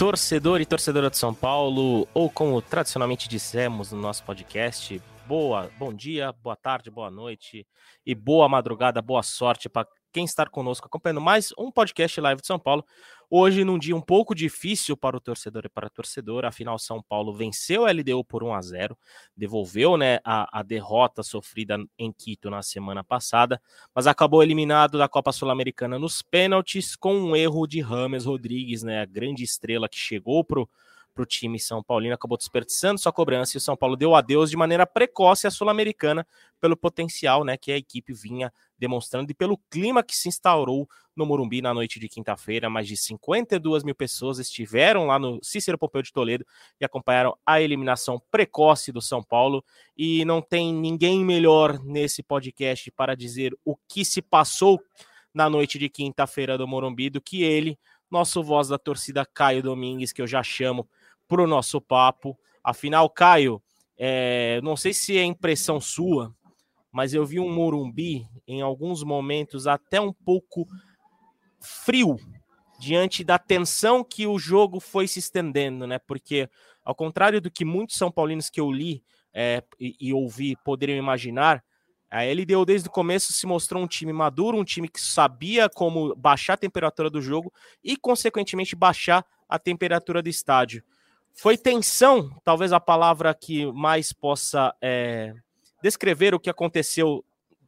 Torcedor e torcedora de São Paulo, ou como tradicionalmente dissemos no nosso podcast, boa, bom dia, boa tarde, boa noite e boa madrugada, boa sorte para quem está conosco acompanhando mais um podcast live de São Paulo. Hoje, num dia um pouco difícil para o torcedor e para a torcedora, afinal, São Paulo venceu a LDU por 1 a 0 devolveu né, a, a derrota sofrida em Quito na semana passada, mas acabou eliminado da Copa Sul-Americana nos pênaltis com um erro de Rames Rodrigues, né, a grande estrela que chegou para o time São Paulino, acabou desperdiçando sua cobrança e o São Paulo deu adeus de maneira precoce à Sul-Americana pelo potencial né, que a equipe vinha demonstrando e pelo clima que se instaurou no Morumbi na noite de quinta-feira. Mais de 52 mil pessoas estiveram lá no Cícero Pompeu de Toledo e acompanharam a eliminação precoce do São Paulo. E não tem ninguém melhor nesse podcast para dizer o que se passou na noite de quinta-feira do Morumbi do que ele, nosso voz da torcida Caio Domingues, que eu já chamo para o nosso papo. Afinal, Caio, é, não sei se é impressão sua, mas eu vi um Morumbi em alguns momentos até um pouco frio diante da tensão que o jogo foi se estendendo, né? Porque, ao contrário do que muitos São Paulinos que eu li é, e, e, ouvi poderiam imaginar, a LDU desde o começo se mostrou um time maduro, um time que sabia como baixar a temperatura do jogo e, consequentemente, baixar a temperatura do estádio. Foi tensão, talvez a palavra que mais possa é, descrever o que aconteceu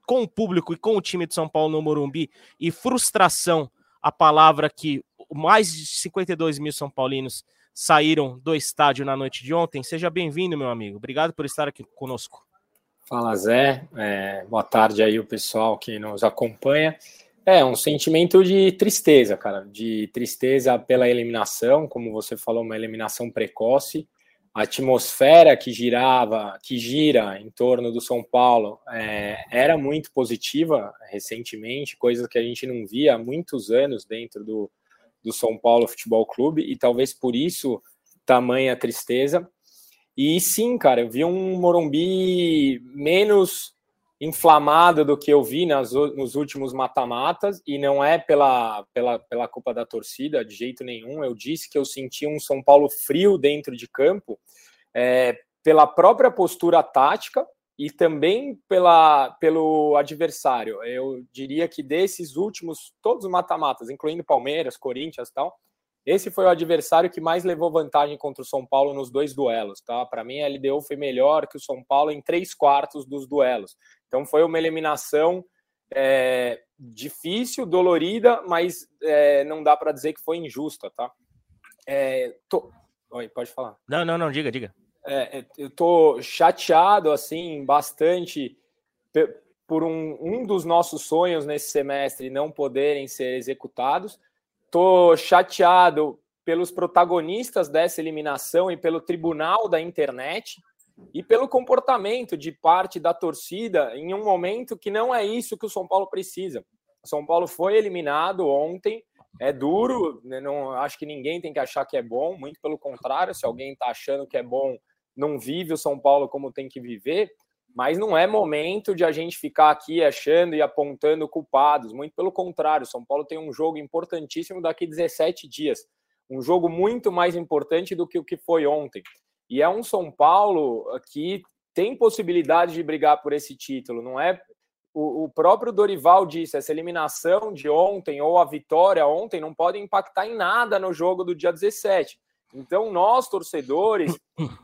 com o público e com o time de São Paulo no Morumbi e frustração a palavra que mais de 52 mil São Paulinos saíram do estádio na noite de ontem. Seja bem-vindo, meu amigo. Obrigado por estar aqui conosco. Fala, Zé. É, boa tarde aí, o pessoal que nos acompanha. É um sentimento de tristeza, cara, de tristeza pela eliminação, como você falou, uma eliminação precoce. A atmosfera que girava, que gira em torno do São Paulo, é, era muito positiva recentemente, coisa que a gente não via há muitos anos dentro do, do São Paulo Futebol Clube, e talvez por isso tamanha tristeza. E sim, cara, eu vi um Morumbi menos inflamado do que eu vi nas, nos últimos mata-matas, e não é pela, pela, pela culpa da torcida, de jeito nenhum. Eu disse que eu senti um São Paulo frio dentro de campo, é, pela própria postura tática e também pela, pelo adversário. Eu diria que desses últimos, todos os mata-matas, incluindo Palmeiras, Corinthians e tal, esse foi o adversário que mais levou vantagem contra o São Paulo nos dois duelos, tá? Para mim, a LDU foi melhor que o São Paulo em três quartos dos duelos. Então, foi uma eliminação é, difícil, dolorida, mas é, não dá para dizer que foi injusta, tá? É, tô... Oi, pode falar. Não, não, não, diga, diga. É, eu tô chateado, assim, bastante por um, um dos nossos sonhos nesse semestre não poderem ser executados Tô chateado pelos protagonistas dessa eliminação e pelo tribunal da internet e pelo comportamento de parte da torcida em um momento que não é isso que o São Paulo precisa. O São Paulo foi eliminado ontem, é duro, né, não acho que ninguém tem que achar que é bom, muito pelo contrário, se alguém está achando que é bom, não vive o São Paulo como tem que viver mas não é momento de a gente ficar aqui achando e apontando culpados. Muito pelo contrário, São Paulo tem um jogo importantíssimo daqui 17 dias. Um jogo muito mais importante do que o que foi ontem. E é um São Paulo que tem possibilidade de brigar por esse título. Não é o, próprio Dorival disse, essa eliminação de ontem ou a vitória ontem não pode impactar em nada no jogo do dia 17. Então, nós, torcedores,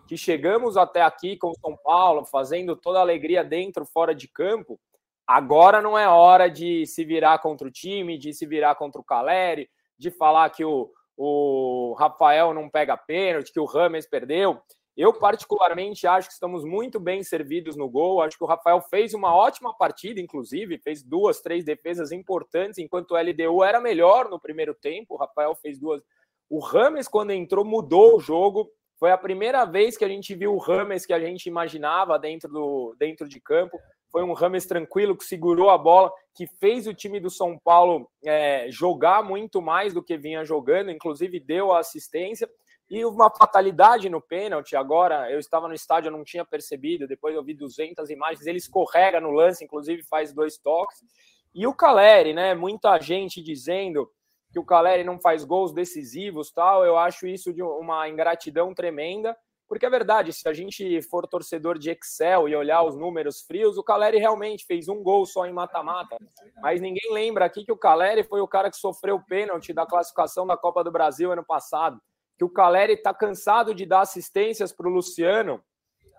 que chegamos até aqui com o São Paulo, fazendo toda a alegria dentro, fora de campo, agora não é hora de se virar contra o time, de se virar contra o Caleri, de falar que o, o Rafael não pega pênalti, que o Rames perdeu. Eu, particularmente, acho que estamos muito bem servidos no gol. Acho que o Rafael fez uma ótima partida, inclusive, fez duas, três defesas importantes, enquanto o LDU era melhor no primeiro tempo. O Rafael fez duas. O Rames, quando entrou, mudou o jogo. Foi a primeira vez que a gente viu o Rames que a gente imaginava dentro, do, dentro de campo. Foi um Rames tranquilo que segurou a bola, que fez o time do São Paulo é, jogar muito mais do que vinha jogando, inclusive deu a assistência. E uma fatalidade no pênalti. Agora, eu estava no estádio, eu não tinha percebido. Depois eu vi 200 imagens. Ele escorrega no lance, inclusive faz dois toques. E o Caleri, né? Muita gente dizendo que o Caleri não faz gols decisivos, tal. Eu acho isso de uma ingratidão tremenda. Porque é verdade, se a gente for torcedor de Excel e olhar os números frios, o Caleri realmente fez um gol só em mata-mata. Mas ninguém lembra aqui que o Caleri foi o cara que sofreu o pênalti da classificação da Copa do Brasil ano passado. Que o Caleri está cansado de dar assistências para o Luciano,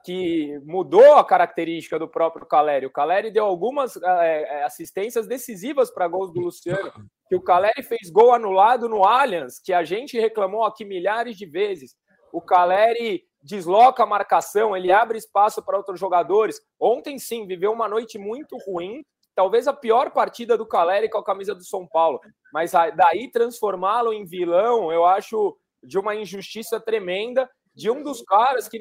que mudou a característica do próprio Caleri. O Caleri deu algumas é, assistências decisivas para gols do Luciano. Que o Caleri fez gol anulado no Allianz, que a gente reclamou aqui milhares de vezes. O Caleri desloca a marcação, ele abre espaço para outros jogadores. Ontem, sim, viveu uma noite muito ruim, talvez a pior partida do Caleri com a camisa do São Paulo. Mas daí transformá-lo em vilão, eu acho de uma injustiça tremenda de um dos caras que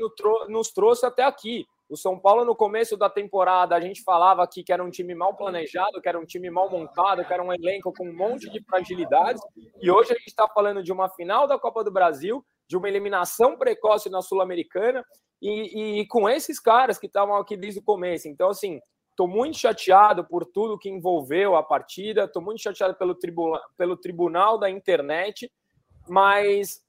nos trouxe até aqui. O São Paulo, no começo da temporada, a gente falava aqui que era um time mal planejado, que era um time mal montado, que era um elenco com um monte de fragilidades. E hoje a gente está falando de uma final da Copa do Brasil de uma eliminação precoce na Sul-Americana e, e, com esses caras que estavam aqui desde o começo. Então, assim, estou muito chateado por tudo que envolveu a partida, estou muito chateado pelo, tribunal, pelo tribunal da internet, mas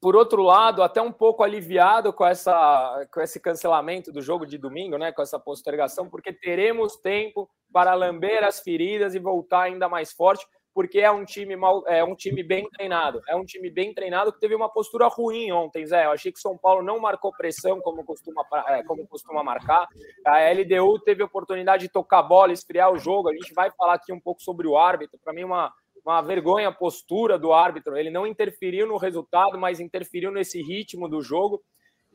por outro lado, até um pouco aliviado com, essa, com esse cancelamento do jogo de domingo, né, com essa postergação, porque teremos tempo para lamber as feridas e voltar ainda mais forte porque é um time mal, é um time bem treinado. É um time bem treinado que teve uma postura ruim ontem, Zé. Eu achei que São Paulo não marcou pressão como costuma, é, como costuma marcar. A LDU teve a oportunidade de tocar bola, esfriar o jogo. A gente vai falar aqui um pouco sobre o árbitro. Para mim, uma, uma vergonha a postura do árbitro. Ele não interferiu no resultado, mas interferiu nesse ritmo do jogo.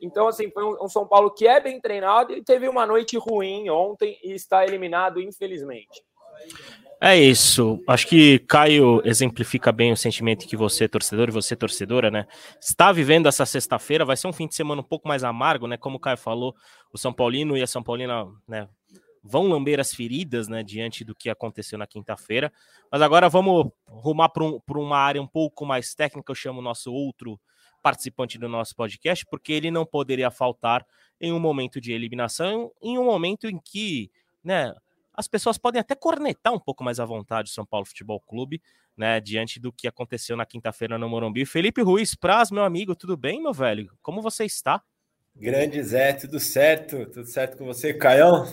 Então, assim, foi um, São Paulo que é bem treinado e teve uma noite ruim ontem e está eliminado, infelizmente. É isso. Acho que Caio exemplifica bem o sentimento que você, torcedor, e você, torcedora, né? Está vivendo essa sexta-feira. Vai ser um fim de semana um pouco mais amargo, né? Como o Caio falou, o São Paulino e a São Paulina, né? Vão lamber as feridas, né? Diante do que aconteceu na quinta-feira. Mas agora vamos rumar para um, uma área um pouco mais técnica. Eu chamo o nosso outro participante do nosso podcast, porque ele não poderia faltar em um momento de eliminação, em um momento em que, né? as pessoas podem até cornetar um pouco mais à vontade o São Paulo Futebol Clube, né, diante do que aconteceu na quinta-feira no Morumbi. Felipe Ruiz Praz, meu amigo, tudo bem, meu velho? Como você está? Grande Zé, tudo certo? Tudo certo com você, Caião?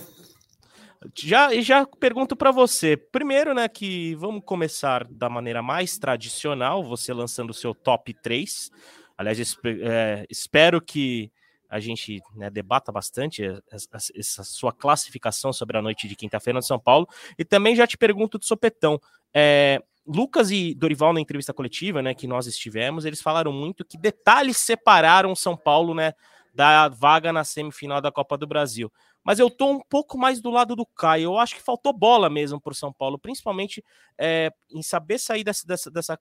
Já, já pergunto para você, primeiro, né, que vamos começar da maneira mais tradicional, você lançando o seu top 3. Aliás, é, espero que a gente né, debata bastante essa, sua classificação sobre a noite de quinta-feira no São Paulo. E também já te pergunto do sopetão. É, Lucas e Dorival, na entrevista coletiva né, que nós estivemos, eles falaram muito que detalhes separaram São Paulo né, da vaga na semifinal da Copa do Brasil. Mas eu tô um pouco mais do lado do Caio. Eu acho que faltou bola mesmo para o São Paulo, principalmente é, em saber sair dessa, dessa, dessa,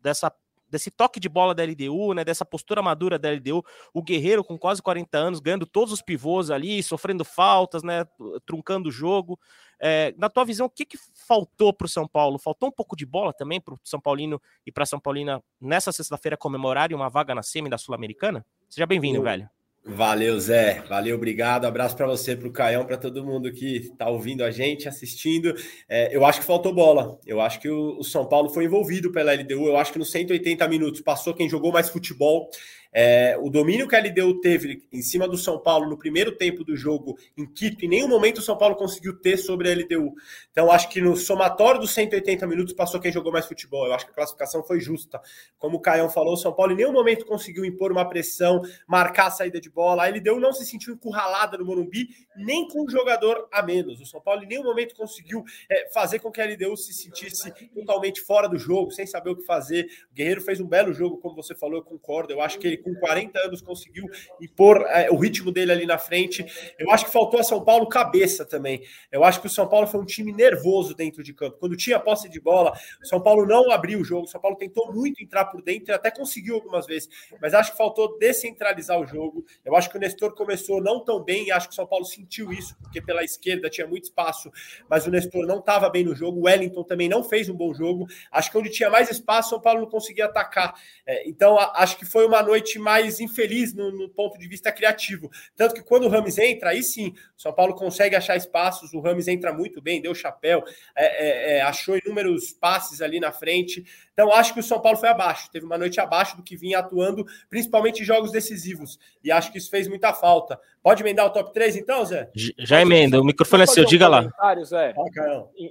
dessa desse toque de bola da LDU, né, dessa postura madura da LDU, o Guerreiro com quase 40 anos, ganhando todos os pivôs ali, sofrendo faltas, né, truncando o jogo. É, na tua visão, o que, que faltou para o São Paulo? Faltou um pouco de bola também para o São Paulino e para São Paulina nessa sexta-feira comemorarem uma vaga na semi da Sul-Americana? Seja bem-vindo, velho. Valeu, Zé. Valeu, obrigado. Abraço para você, para o Caião, para todo mundo que está ouvindo a gente, assistindo. É, eu acho que faltou bola. Eu acho que o, o, São Paulo foi envolvido pela LDU. Eu acho que nos 180 minutos passou quem jogou mais futebol. É, o domínio que a LDU teve em cima do São Paulo no primeiro tempo do jogo em Quito, em nenhum momento o São Paulo conseguiu ter sobre a LDU. Então, acho que no somatório dos 180 minutos passou quem jogou mais futebol. Eu acho que a classificação foi justa. Como o Caião falou, o São Paulo em nenhum momento conseguiu impor uma pressão, marcar a saída de bola. A LDU não se sentiu encurralada no Morumbi, nem com um jogador a menos. O São Paulo em nenhum momento conseguiu é, fazer com que a LDU se sentisse totalmente fora do jogo, sem saber o que fazer. O Guerreiro fez um belo jogo, como você falou, eu concordo. Eu acho que ele, com 40 anos, conseguiu impor é, o ritmo dele ali na frente. Eu acho que faltou a São Paulo cabeça também. Eu acho que o São Paulo foi um time nervoso dentro de campo. Quando tinha posse de bola, o São Paulo não abriu o jogo. O São Paulo tentou muito entrar por dentro e até conseguiu algumas vezes, mas acho que faltou descentralizar o jogo. Eu acho que o Nestor começou não tão bem e acho que o São Paulo sentiu isso, porque pela esquerda tinha muito espaço, mas o Nestor não estava bem no jogo. O Wellington também não fez um bom jogo. Acho que onde tinha mais espaço, o São Paulo não conseguia atacar. É, então, acho que foi uma noite mais infeliz no, no, ponto de vista criativo. Tanto que quando o Rames entra, aí sim, o São Paulo consegue achar espaços. O Rames entra muito bem, deu chapéu, é, é, é achou inúmeros passes ali na frente. Então, acho que o São Paulo foi abaixo, teve uma noite abaixo do que vinha atuando, principalmente em jogos decisivos. E acho que isso fez muita falta. Pode emendar o top 3, então, Zé? Já emenda, o microfone é seu, diga lá. Zé.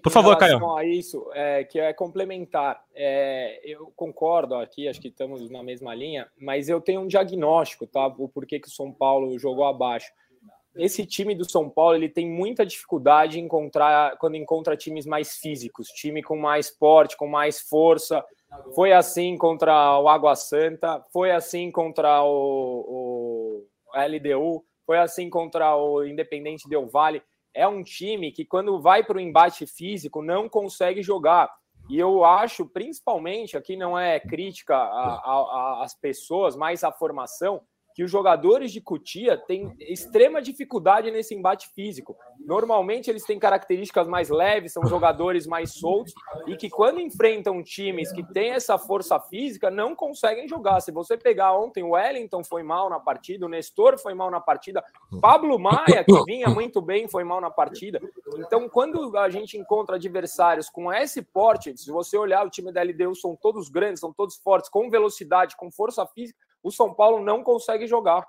Por favor, Caio. A isso, é, que é complementar. É, eu concordo aqui, acho que estamos na mesma linha, mas eu tenho um diagnóstico, tá? O porquê que o São Paulo jogou abaixo esse time do São Paulo ele tem muita dificuldade em encontrar quando encontra times mais físicos, time com mais porte, com mais força. Foi assim contra o Água Santa, foi assim contra o, o LDU, foi assim contra o Independente Del Vale. É um time que, quando vai para o embate físico, não consegue jogar. E eu acho, principalmente, aqui não é crítica às pessoas, mas à formação, que os jogadores de Cutia têm extrema dificuldade nesse embate físico. Normalmente eles têm características mais leves, são jogadores mais soltos e que quando enfrentam times que têm essa força física não conseguem jogar. Se você pegar ontem o Wellington foi mal na partida, o Nestor foi mal na partida, Pablo Maia que vinha muito bem foi mal na partida. Então quando a gente encontra adversários com esse porte, se você olhar o time da LDU são todos grandes, são todos fortes, com velocidade, com força física, o São Paulo não consegue jogar.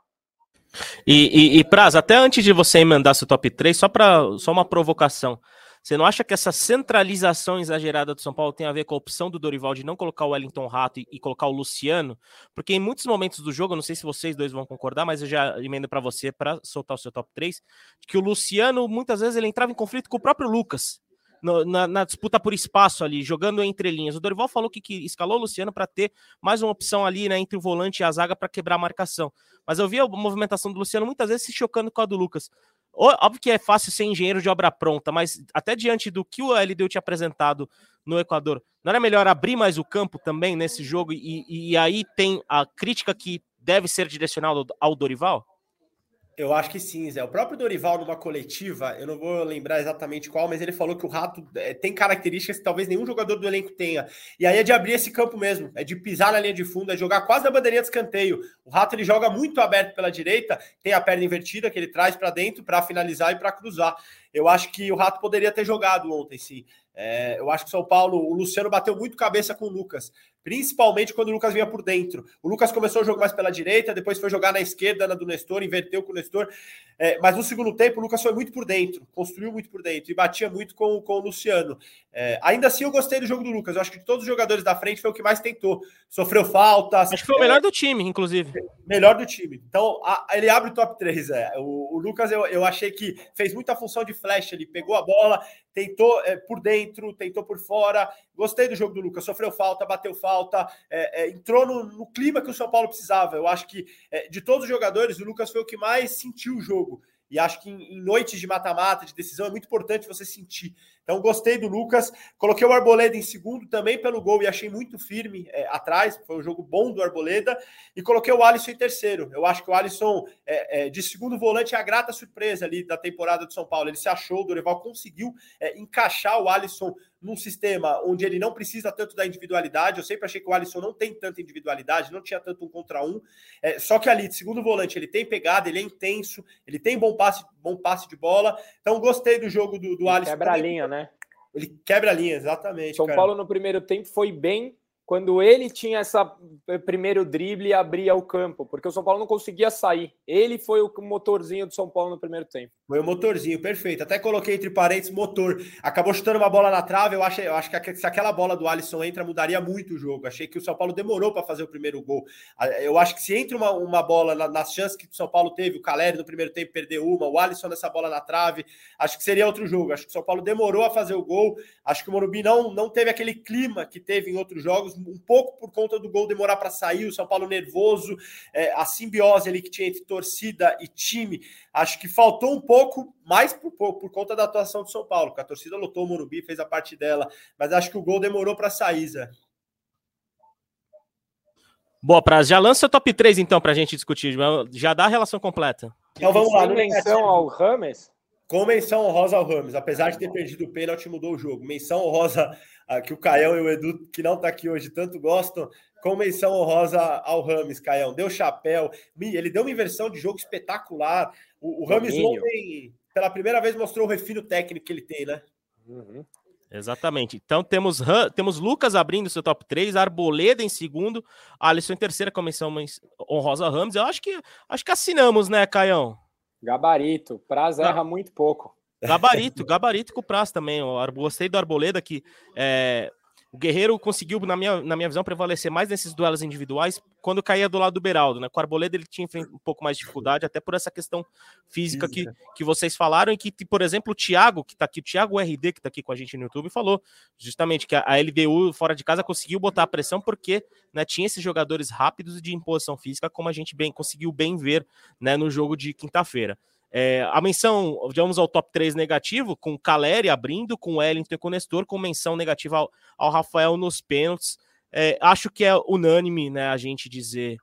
E, e, e Praz, até antes de você emendar seu top 3, só, pra, só uma provocação. Você não acha que essa centralização exagerada do São Paulo tem a ver com a opção do Dorival de não colocar o Wellington Rato e, e colocar o Luciano? Porque em muitos momentos do jogo, não sei se vocês dois vão concordar, mas eu já emendo para você para soltar o seu top 3, que o Luciano muitas vezes ele entrava em conflito com o próprio Lucas no, na, na, disputa por espaço ali, jogando entre linhas. O Dorival falou que, que escalou o Luciano para ter mais uma opção ali, né, entre o volante e a zaga para quebrar a marcação. Mas eu vi a movimentação do Luciano muitas vezes se chocando com a do Lucas. Óbvio que é fácil ser engenheiro de obra pronta, mas até diante do que o LDU tinha apresentado no Equador, não era melhor abrir mais o campo também nesse jogo? E, e aí tem a crítica que deve ser direcionada ao Dorival? Eu acho que sim, Zé. O próprio Dorival, numa coletiva, eu não vou lembrar exatamente qual, mas ele falou que o Rato é, tem características que talvez nenhum jogador do elenco tenha. E aí é de abrir esse campo mesmo, é de pisar na linha de fundo, é jogar quase na bandeirinha de escanteio. O Rato ele joga muito aberto pela direita, tem a perna invertida que ele traz para dentro para finalizar e para cruzar. Eu acho que o Rato poderia ter jogado ontem, sim. É, eu acho que o São Paulo, o Luciano bateu muito cabeça com o Lucas, principalmente quando o Lucas vinha por dentro. O Lucas começou a jogar mais pela direita, depois foi jogar na esquerda, na do Nestor, inverteu com o Nestor. É, mas no segundo tempo, o Lucas foi muito por dentro, construiu muito por dentro e batia muito com, com o Luciano. É, ainda assim, eu gostei do jogo do Lucas. Eu acho que de todos os jogadores da frente foi o que mais tentou. Sofreu faltas. Acho que foi o melhor do time, inclusive. Melhor do time. Então, a, ele abre o top 3. É. O, o Lucas, eu, eu achei que fez muita função de flash. Ele pegou a bola, tentou é, por dentro, tentou por fora. Gostei do jogo do Lucas. Sofreu falta, bateu falta, é, é, entrou no, no, clima que o São Paulo precisava. Eu acho que é, de todos os jogadores, o Lucas foi o que mais sentiu o jogo. E acho que em, em noites de mata-mata, de decisão, é muito importante você sentir. Então, gostei do Lucas. Coloquei o Arboleda em segundo também pelo gol e achei muito firme é, atrás. Foi um jogo bom do Arboleda. E coloquei o Alisson em terceiro. Eu acho que o Alisson, é, é, de segundo volante, é a grata surpresa ali da temporada do São Paulo. Ele se achou, o Dorival conseguiu é, encaixar o Alisson num sistema onde ele não precisa tanto da individualidade. Eu sempre achei que o Alisson não tem tanta individualidade, não tinha tanto um contra um. É, só que ali, de segundo volante, ele tem pegada, ele é intenso, ele tem bom passe, bom passe de bola. Então, gostei do jogo do, do Alisson. Quebra a linha, né? Ele quebra a linha, exatamente. São cara. Paulo no primeiro tempo foi bem quando ele tinha essa eh, primeiro drible e abria o campo, porque o São Paulo não conseguia sair. Ele foi o motorzinho do São Paulo no primeiro tempo. Foi o motorzinho, perfeito. Até coloquei entre parênteses motor. Acabou chutando uma bola na trave. Eu, achei, eu acho que se aquela bola do Alisson entra, mudaria muito o jogo. Achei que o São Paulo demorou para fazer o primeiro gol. Eu acho que se entra uma, uma bola na, nas chances que o São Paulo teve, o Caleri no primeiro tempo perdeu uma, o Alisson nessa bola na trave, acho que seria outro jogo. Acho que o São Paulo demorou a fazer o gol. Acho que o Morumbi não, não teve aquele clima que teve em outros jogos um pouco por conta do gol demorar para sair, o São Paulo nervoso, é, a simbiose ali que tinha entre torcida e time, acho que faltou um pouco mais por, por conta da atuação do São Paulo, porque a torcida lotou o Morumbi, fez a parte dela, mas acho que o gol demorou para sair, Zé. Boa, Praz. Já lança o top 3 então para a gente discutir. Já dá a relação completa. Então vamos lá. Menção ao Rames? Com menção honrosa ao Ramos, apesar de ter perdido o pênalti, mudou o jogo. Menção honrosa que o Caião e o Edu, que não está aqui hoje, tanto gostam. Com menção honrosa ao Rames, Caião. Deu chapéu. Ele deu uma inversão de jogo espetacular. O, o Rames ontem, pela primeira vez, mostrou o refino técnico que ele tem, né? Uhum. Exatamente. Então temos, temos Lucas abrindo seu top 3, Arboleda em segundo, Alisson em terceira, com menção honrosa Ramos. Eu acho que acho que assinamos, né, Caião? Gabarito. Praz erra muito pouco. Gabarito, gabarito com o Praz também. Eu gostei do Arboleda que é, o Guerreiro conseguiu, na minha, na minha visão, prevalecer mais nesses duelos individuais quando caía do lado do Beraldo, né? Com o Arboleda ele tinha um pouco mais de dificuldade, até por essa questão física que, que vocês falaram, e que, por exemplo, o Thiago, que tá aqui, o Thiago RD, que tá aqui com a gente no YouTube, falou justamente que a, a LDU fora de casa conseguiu botar a pressão porque né, tinha esses jogadores rápidos e de imposição física, como a gente bem conseguiu bem ver né, no jogo de quinta-feira. É, a menção, vamos ao top 3 negativo, com Caleri abrindo, com Wellington e com Nestor, com menção negativa ao, ao Rafael nos pênaltis. É, acho que é unânime né, a gente dizer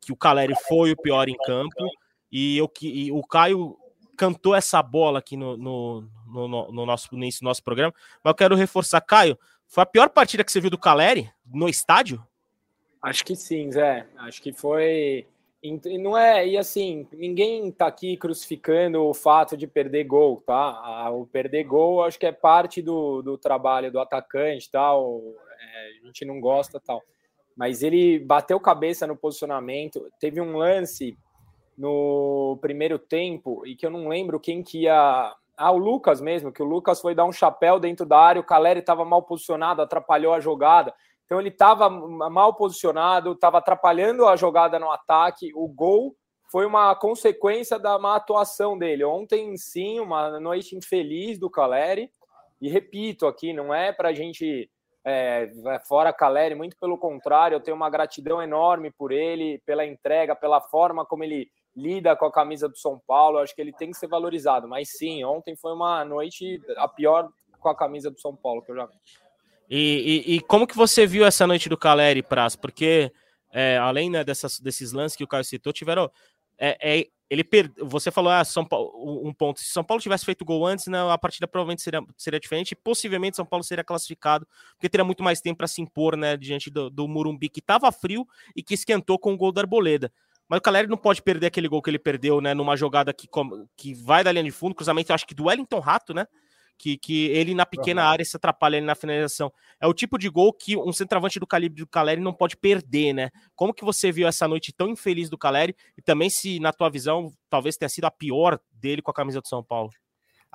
que o Caleri foi o pior em campo e, eu, e o Caio cantou essa bola aqui no, no, no, no nosso, nesse nosso programa, mas eu quero reforçar, Caio, foi a pior partida que você viu do Caleri no estádio? Acho que sim, Zé. Acho que foi e não é, e assim, ninguém tá aqui crucificando o fato de perder gol, tá? O perder gol acho que é parte do, do trabalho do atacante, tal. É, a gente não gosta, tal. Mas ele bateu cabeça no posicionamento. Teve um lance no primeiro tempo e que eu não lembro quem que ia. Ah, o Lucas mesmo, que o Lucas foi dar um chapéu dentro da área, o Caleri estava mal posicionado, atrapalhou a jogada. Então ele estava mal posicionado, estava atrapalhando a jogada no ataque. O gol foi uma consequência da má atuação dele. Ontem, sim, uma noite infeliz do Caleri. E repito aqui, não é para a gente é, fora Caleri, muito pelo contrário, eu tenho uma gratidão enorme por ele, pela entrega, pela forma como ele lida com a camisa do São Paulo. Eu acho que ele tem que ser valorizado. Mas sim, ontem foi uma noite a pior com a camisa do São Paulo que eu já vi. E, e, e, como que você viu essa noite do Caleri, Praz? Porque, é, além né, dessas, desses lances que o Caio citou, tiveram... É, é, ele per... Você falou ah, São Paulo, um ponto. Se São Paulo tivesse feito gol antes, né, a partida provavelmente seria, seria diferente. E possivelmente São Paulo seria classificado, porque teria muito mais tempo para se impor né, diante do, do Murumbi, que estava frio e que esquentou com o gol da Arboleda. Mas o Caleri não pode perder aquele gol que ele perdeu, né? Numa jogada que, que vai da linha de fundo, cruzamento, acho que do Wellington Rato, né? Que, que ele na pequena uhum. área se atrapalha ali na finalização. É o tipo de gol que um centroavante do calibre do Caleri não pode perder, né? Como que você viu essa noite tão infeliz do Caleri e também se na tua visão talvez tenha sido a pior dele com a camisa do São Paulo?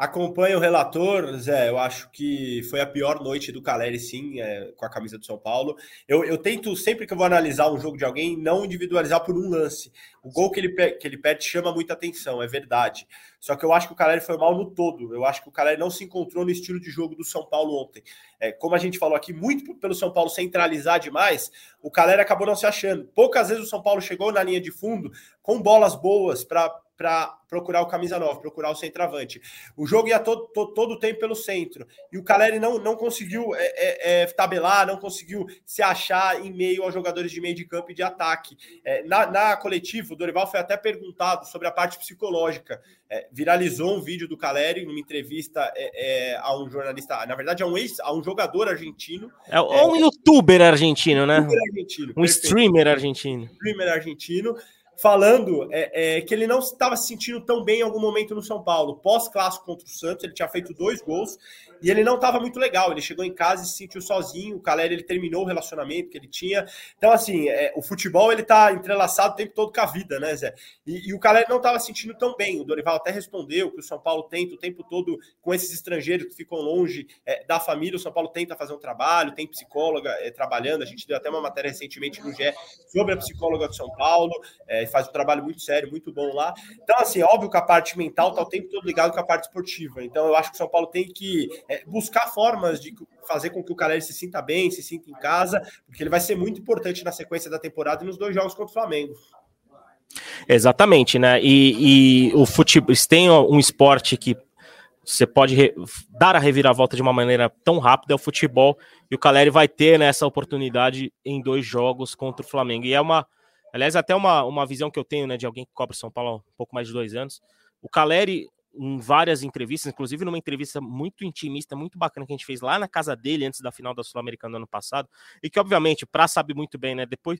Acompanho o relator, Zé. Eu acho que foi a pior noite do Caleri, sim, é, com a camisa do São Paulo. Eu, eu, tento, sempre que eu vou analisar um jogo de alguém, não individualizar por um lance. O gol que ele, que ele perde chama muita atenção, é verdade. Só que eu acho que o Caleri foi mal no todo. Eu acho que o Caleri não se encontrou no estilo de jogo do São Paulo ontem. É, como a gente falou aqui, muito pelo São Paulo centralizar demais, o Caleri acabou não se achando. Poucas vezes o São Paulo chegou na linha de fundo com bolas boas para para procurar o camisa 9, procurar o centroavante. O jogo ia todo, todo, todo o tempo pelo centro. E o Caleri não, não conseguiu é, é, é, tabelar, não conseguiu se achar em meio aos jogadores de meio de campo e de ataque. É, na, na coletiva, o Dorival foi até perguntado sobre a parte psicológica. É, viralizou um vídeo do Caleri numa entrevista é, a um jornalista, na verdade, a um, ex, a um jogador argentino. É, um youtuber argentino, né? Um, argentino, um streamer argentino. Streamer argentino falando é, é, que ele não estava se sentindo tão bem em algum momento no São Paulo. Pós-clássico contra o Santos, ele tinha feito dois gols e ele não estava muito legal. Ele chegou em casa e se sentiu sozinho. O Caleri ele terminou o relacionamento que ele tinha. Então, assim, é, o futebol ele tá entrelaçado o tempo todo com a vida, né, Zé? E, e o Caleri não estava se sentindo tão bem. O Dorival até respondeu que o São Paulo tenta o tempo todo com esses estrangeiros que ficam longe é, da família. O São Paulo tenta fazer um trabalho, tem psicóloga é, trabalhando. A gente deu até uma matéria recentemente no GE sobre a psicóloga de São Paulo. É, faz um trabalho muito sério, muito bom lá. Então, assim, óbvio que a parte mental está o tempo todo ligado com a parte esportiva. Então, eu acho que o São Paulo tem que é, buscar formas de fazer com que o Caleri se sinta bem, se sinta em casa, porque ele vai ser muito importante na sequência da temporada e nos dois jogos contra o Flamengo. Exatamente, né? E, e o futebol tem um esporte que você pode dar a reviravolta de uma maneira tão rápida é o futebol e o Caleri vai ter né, oportunidade em dois jogos contra o Flamengo. E é uma, aliás, até uma, uma visão que eu tenho né, de alguém que cobra São Paulo há um pouco mais de dois anos. O Caleri, em várias entrevistas, inclusive numa entrevista muito intimista, muito bacana que a gente fez lá na casa dele antes da final da Sul-Americana ano passado, e que obviamente, para sabe muito bem, né? Depois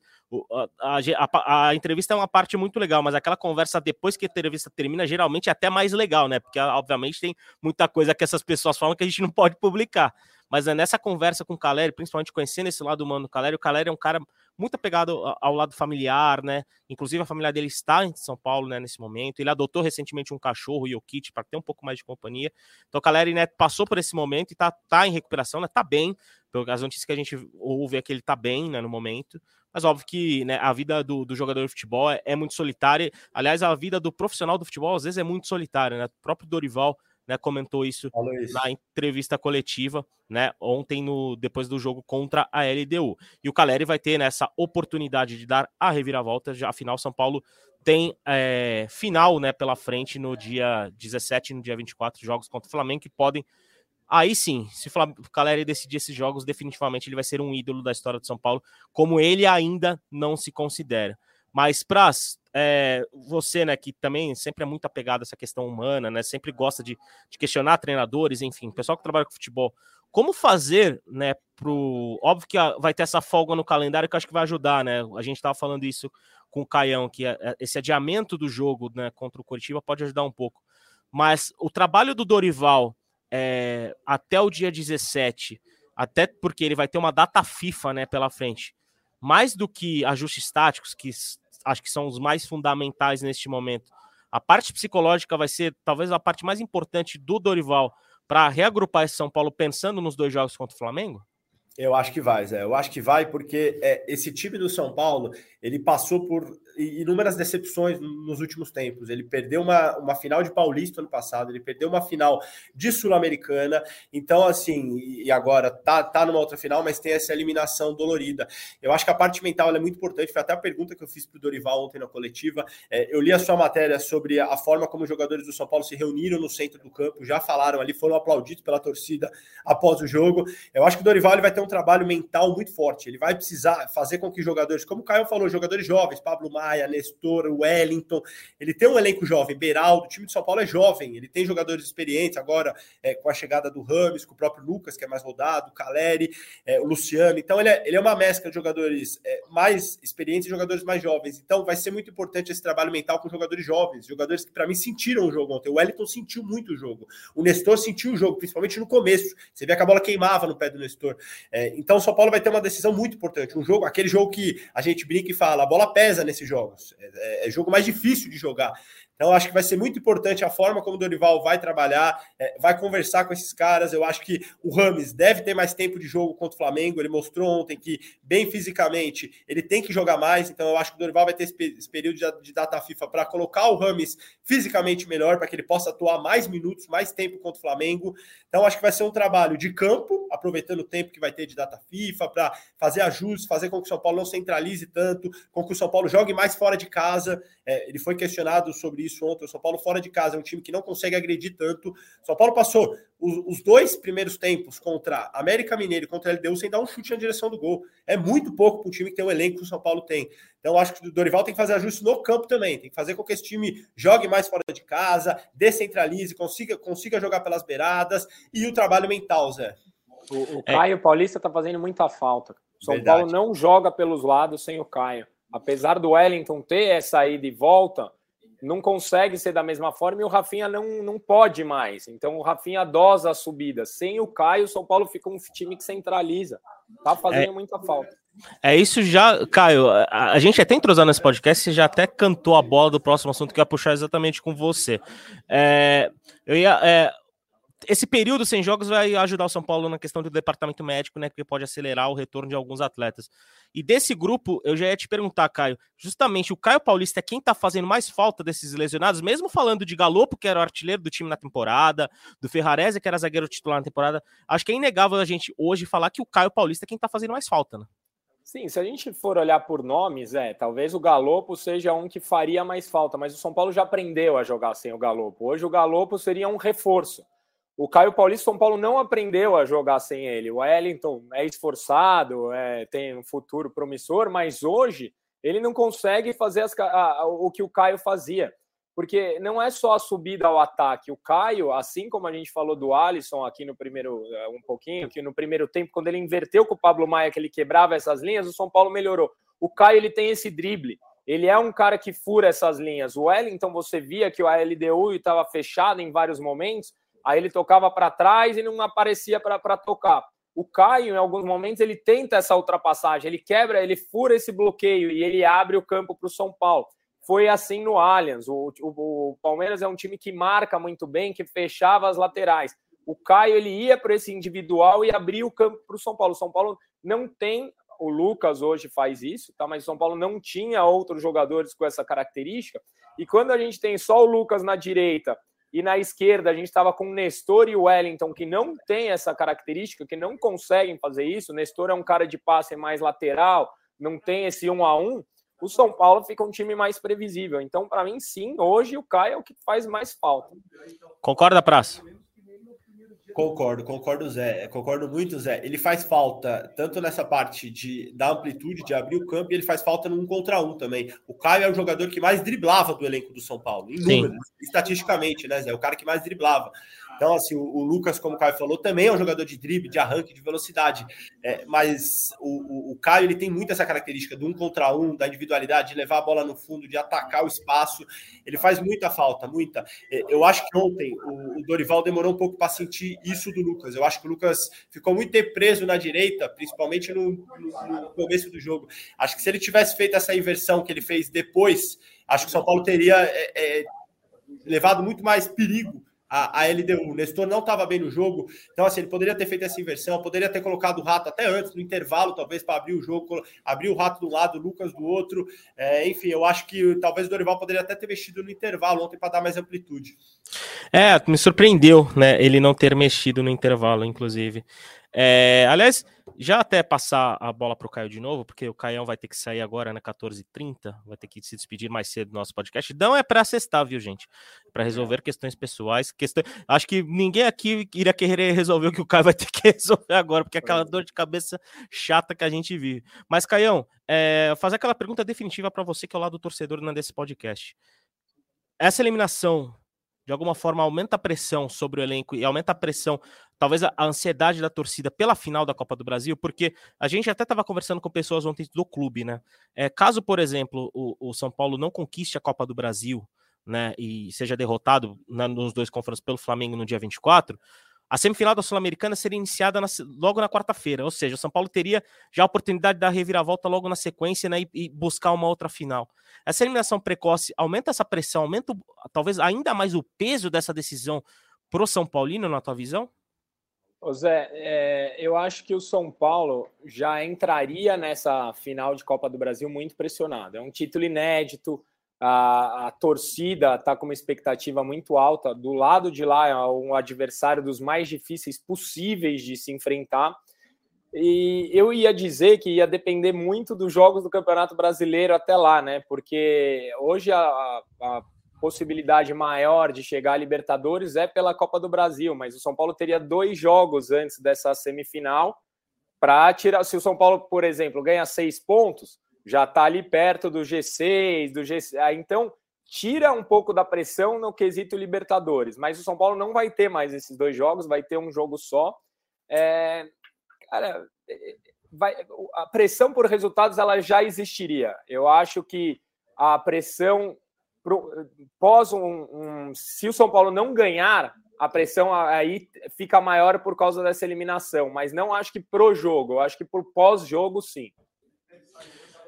a, a, a, entrevista é uma parte muito legal, mas aquela conversa depois que a entrevista termina, geralmente é até mais legal, né? Porque obviamente tem muita coisa que essas pessoas falam que a gente não pode publicar. Mas é nessa conversa com o Caleri, principalmente conhecendo esse lado humano do Caleri, o Caleri é um cara muito apegado ao lado familiar, né? Inclusive a família dele está em São Paulo, né, nesse momento. Ele adotou recentemente um cachorro, o Yokit, para ter um pouco mais de companhia. Então o Caleri, né, passou por esse momento e tá, tá em recuperação, né? Tá bem. As notícias que a gente ouve é que ele tá bem, né, no momento. Mas óbvio que né, a vida do, do, jogador de futebol é, é, muito solitária. Aliás, a vida do profissional do futebol às vezes é muito solitária, né? O próprio Dorival né, comentou isso, isso, na entrevista coletiva, né, ontem no depois do jogo contra a LDU. E o Caleri vai ter nessa né, oportunidade de dar a reviravolta, já afinal São Paulo tem é, final, né, pela frente no dia 17 e no dia 24 jogos contra o Flamengo que podem Aí sim, se o Caleri decidir esses jogos, definitivamente ele vai ser um ídolo da história de São Paulo, como ele ainda não se considera. Mas, Praz, é, você, né, que também sempre é muito apegado a essa questão humana, né, sempre gosta de, de questionar treinadores, enfim, pessoal que trabalha com futebol, como fazer, né, pro... Óbvio que vai ter essa folga no calendário que acho que vai ajudar, né, a gente estava falando isso com o Caião, que é, é, esse adiamento do jogo, né, contra o Curitiba pode ajudar um pouco, mas o trabalho do Dorival é, até o dia 17, até porque ele vai ter uma data FIFA, né, pela frente, mais do que ajustes táticos, que acho que são os mais fundamentais neste momento. A parte psicológica vai ser talvez a parte mais importante do Dorival para reagrupar esse São Paulo pensando nos dois jogos contra o Flamengo? Eu acho que vai, Zé. Eu acho que vai porque é, esse time do São Paulo ele passou por inúmeras decepções nos últimos tempos. Ele perdeu uma, uma final de Paulista ano passado, ele perdeu uma final de Sul-Americana. Então, assim, e agora tá, tá numa outra final, mas tem essa eliminação dolorida. Eu acho que a parte mental é muito importante. Foi até a pergunta que eu fiz para o Dorival ontem na coletiva. É, eu li a sua matéria sobre a forma como os jogadores do São Paulo se reuniram no centro do campo, já falaram ali, foram aplaudidos pela torcida após o jogo. Eu acho que o Dorival ele vai ter um trabalho mental muito forte. Ele vai precisar fazer com que jogadores, como o Caio falou, jogadores jovens, Pablo Maia, Nestor, Wellington. Ele tem um elenco jovem, Beraldo, o time de São Paulo é jovem, ele tem jogadores experientes agora é, com a chegada do Rames, com o próprio Lucas, que é mais rodado, o Caleri, é, o Luciano. Então ele é, ele é uma mescla de jogadores é, mais experientes e jogadores mais jovens. Então vai ser muito importante esse trabalho mental com jogadores jovens, jogadores que para mim sentiram o jogo ontem. O Wellington sentiu muito o jogo, o Nestor sentiu o jogo, principalmente no começo. Você vê que a bola queimava no pé do Nestor. É, então o São Paulo vai ter uma decisão muito importante, um jogo, aquele jogo que a gente brinca e fala, a bola pesa nesses jogos. É, é, é jogo mais difícil de jogar. Então, acho que vai ser muito importante a forma como o Dorival vai trabalhar, é, vai conversar com esses caras. Eu acho que o Rames deve ter mais tempo de jogo contra o Flamengo. Ele mostrou ontem que, bem fisicamente, ele tem que jogar mais. Então, eu acho que o Dorival vai ter esse, período de, de, data FIFA para colocar o Rames fisicamente melhor, para que ele possa atuar mais minutos, mais tempo contra o Flamengo. Então, acho que vai ser um trabalho de campo, aproveitando o tempo que vai ter de data FIFA, para fazer ajustes, fazer com que o São Paulo não centralize tanto, com que o São Paulo jogue mais fora de casa. É, ele foi questionado sobre isso ontem. O São Paulo fora de casa é um time que não consegue agredir tanto. O São Paulo passou os, os dois primeiros tempos contra América Mineiro e contra a LDU sem dar um chute na direção do gol. É muito pouco para um time que tem o elenco que o São Paulo tem. Então, acho que o Dorival tem que fazer ajuste no campo também. Tem que fazer com que esse time jogue mais fora de casa, descentralize, consiga, consiga jogar pelas beiradas e o trabalho mental, Zé. O, o Caio é. Paulista está fazendo muita falta. São Verdade. Paulo não joga pelos lados sem o Caio. Apesar do Wellington ter essa ida e volta, não consegue ser da mesma forma e o Rafinha não, não pode mais. Então o Rafinha dosa a subida. Sem o Caio, o São Paulo fica um time que centraliza. Tá fazendo é, muita falta. É isso já, Caio. A, a gente até entrosando nesse podcast, você já até cantou a bola do próximo assunto que eu ia puxar exatamente com você. É, eu ia. É, esse período sem jogos vai ajudar o São Paulo na questão do departamento médico, né? Porque pode acelerar o retorno de alguns atletas. E desse grupo, eu já ia te perguntar, Caio, justamente o Caio Paulista é quem tá fazendo mais falta desses lesionados, mesmo falando de Galopo, que era o artilheiro do time na temporada, do Ferrarese, que era zagueiro titular na temporada. Acho que é inegável a gente hoje falar que o Caio Paulista é quem tá fazendo mais falta, né? Sim, se a gente for olhar por nomes, é, talvez o Galopo seja um que faria mais falta, mas o São Paulo já aprendeu a jogar sem o Galopo. Hoje o Galopo seria um reforço. O Caio Paulista, São Paulo não aprendeu a jogar sem ele. O Wellington é esforçado, é, tem um futuro promissor, mas hoje ele não consegue fazer as, a, o que o Caio fazia. Porque não é só a subida ao ataque. O Caio, assim como a gente falou do Alisson aqui no primeiro, é, um pouquinho, que no primeiro tempo, quando ele inverteu com o Pablo Maia, que ele quebrava essas linhas, o São Paulo melhorou. O Caio, ele tem esse drible. Ele é um cara que fura essas linhas. O Wellington, você via que o LDU estava fechado em vários momentos Aí ele tocava para trás e não aparecia para tocar. O Caio, em alguns momentos, ele tenta essa ultrapassagem, ele quebra, ele fura esse bloqueio e ele abre o campo para o São Paulo. Foi assim no Allianz. O, o, o, Palmeiras é um time que marca muito bem, que fechava as laterais. O Caio ele ia para esse individual e abria o campo para o São Paulo. O São Paulo não tem. O Lucas hoje faz isso, tá? Mas o São Paulo não tinha outros jogadores com essa característica. E quando a gente tem só o Lucas na direita e na esquerda a gente estava com Nestor e Wellington, que não tem essa característica, que não conseguem fazer isso. Nestor é um cara de passe mais lateral, não tem esse um a um. O São Paulo fica um time mais previsível. Então, para mim, sim, hoje o Caio é o que faz mais falta. Concorda, Praça? Concordo, concordo, Zé. Concordo muito, Zé. Ele faz falta tanto nessa parte de da amplitude, de abrir o campo, e ele faz falta no um contra um também. O Caio é o jogador que mais driblava do elenco do São Paulo, em números, estatisticamente, né, Zé? O cara que mais driblava. Então, assim, o, o, Lucas, como o Caio falou, também é um jogador de drible, de arranque, de velocidade. É, mas o, o, o, Caio ele tem muito essa característica do um contra um, da individualidade, de levar a bola no fundo, de atacar o espaço. Ele faz muita falta, muita. É, eu acho que ontem o, Dorival demorou um pouco para sentir isso do Lucas. Eu acho que o Lucas ficou muito preso na direita, principalmente no, no, no começo do jogo. Acho que se ele tivesse feito essa inversão que ele fez depois, acho que o São Paulo teria é, é levado muito mais perigo a, a LDU. O Nestor não estava bem no jogo, então assim, ele poderia ter feito essa inversão, poderia ter colocado o Rato até antes, no intervalo, talvez, para abrir o jogo, abrir o Rato do lado, o Lucas do outro. É, enfim, eu acho que talvez o Dorival poderia até ter mexido no intervalo ontem para dar mais amplitude. É, me surpreendeu, né, ele não ter mexido no intervalo, inclusive. É, aliás, já até passar a bola para o Caio de novo, porque o Caião vai ter que sair agora na 14h30, vai ter que se despedir mais cedo do nosso podcast. Não é para acestar, viu, gente? Para resolver questões pessoais. Questão... Acho que ninguém aqui iria querer resolver o que o Caio vai ter que resolver agora, porque é aquela dor de cabeça chata que a gente vive. Mas, Caião, é, fazer aquela pergunta definitiva para você que é o lado torcedor desse podcast. Essa eliminação de alguma forma aumenta a pressão sobre o elenco e aumenta a pressão, talvez a, ansiedade da torcida pela final da Copa do Brasil, porque a gente até estava conversando com pessoas ontem do clube, né? É, caso, por exemplo, o, o, São Paulo não conquiste a Copa do Brasil, né, e seja derrotado né, nos dois confrontos pelo Flamengo no dia 24, a semifinal da Sul-Americana seria iniciada na, logo na quarta-feira, ou seja, o São Paulo teria já a oportunidade da reviravolta logo na sequência né, e, e, buscar uma outra final. Essa eliminação precoce aumenta essa pressão, aumenta talvez ainda mais o peso dessa decisão para o São Paulino, na tua visão? Zé, é, eu acho que o São Paulo já entraria nessa final de Copa do Brasil muito pressionado. É um título inédito, a, a torcida está com uma expectativa muito alta. Do lado de lá, é um adversário dos mais difíceis possíveis de se enfrentar. E eu ia dizer que ia depender muito dos jogos do Campeonato Brasileiro até lá, né? Porque hoje a, a possibilidade maior de chegar à Libertadores é pela Copa do Brasil, mas o São Paulo teria dois jogos antes dessa semifinal para tirar. Se o São Paulo, por exemplo, ganha seis pontos, já está ali perto do G6, do G. Ah, então tira um pouco da pressão no quesito Libertadores. Mas o São Paulo não vai ter mais esses dois jogos, vai ter um jogo só. É... Cara, vai, a pressão por resultados ela já existiria. Eu acho que a pressão pós um, um, se o São Paulo não ganhar, a pressão aí fica maior por causa dessa eliminação, mas não acho que pro jogo, eu acho que por pós-jogo sim.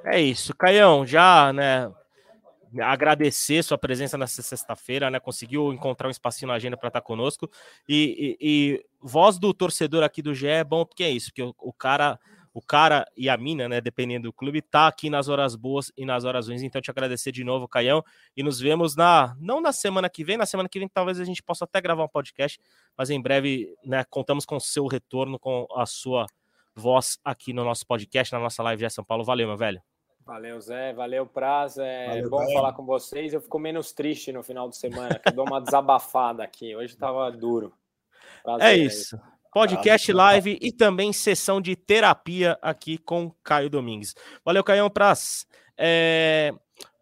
É isso, Caião, já, né, agradecer sua presença nessa sexta-feira, né? Conseguiu encontrar um espacinho na agenda para estar conosco. E, e, e, voz do torcedor aqui do GE é bom porque é isso, porque o, o cara o cara e a mina, né, dependendo do clube, tá aqui nas horas boas e nas horas ruins. Então, te agradecer de novo, Caião, e nos vemos na não na semana que vem, na semana que vem talvez a gente possa até gravar um podcast, mas em breve, né, contamos com o seu retorno, com a sua voz aqui no nosso podcast, na nossa live de São Paulo. Valeu, meu velho. Valeu, Zé. Valeu, Praz. É Valeu, bom falar com vocês. Eu fico menos triste no final de semana, que eu dou uma desabafada aqui. Hoje tava duro. Prazer, é isso. Podcast live e também sessão de terapia aqui com Caio Domingues. Valeu, Caio Praz. É,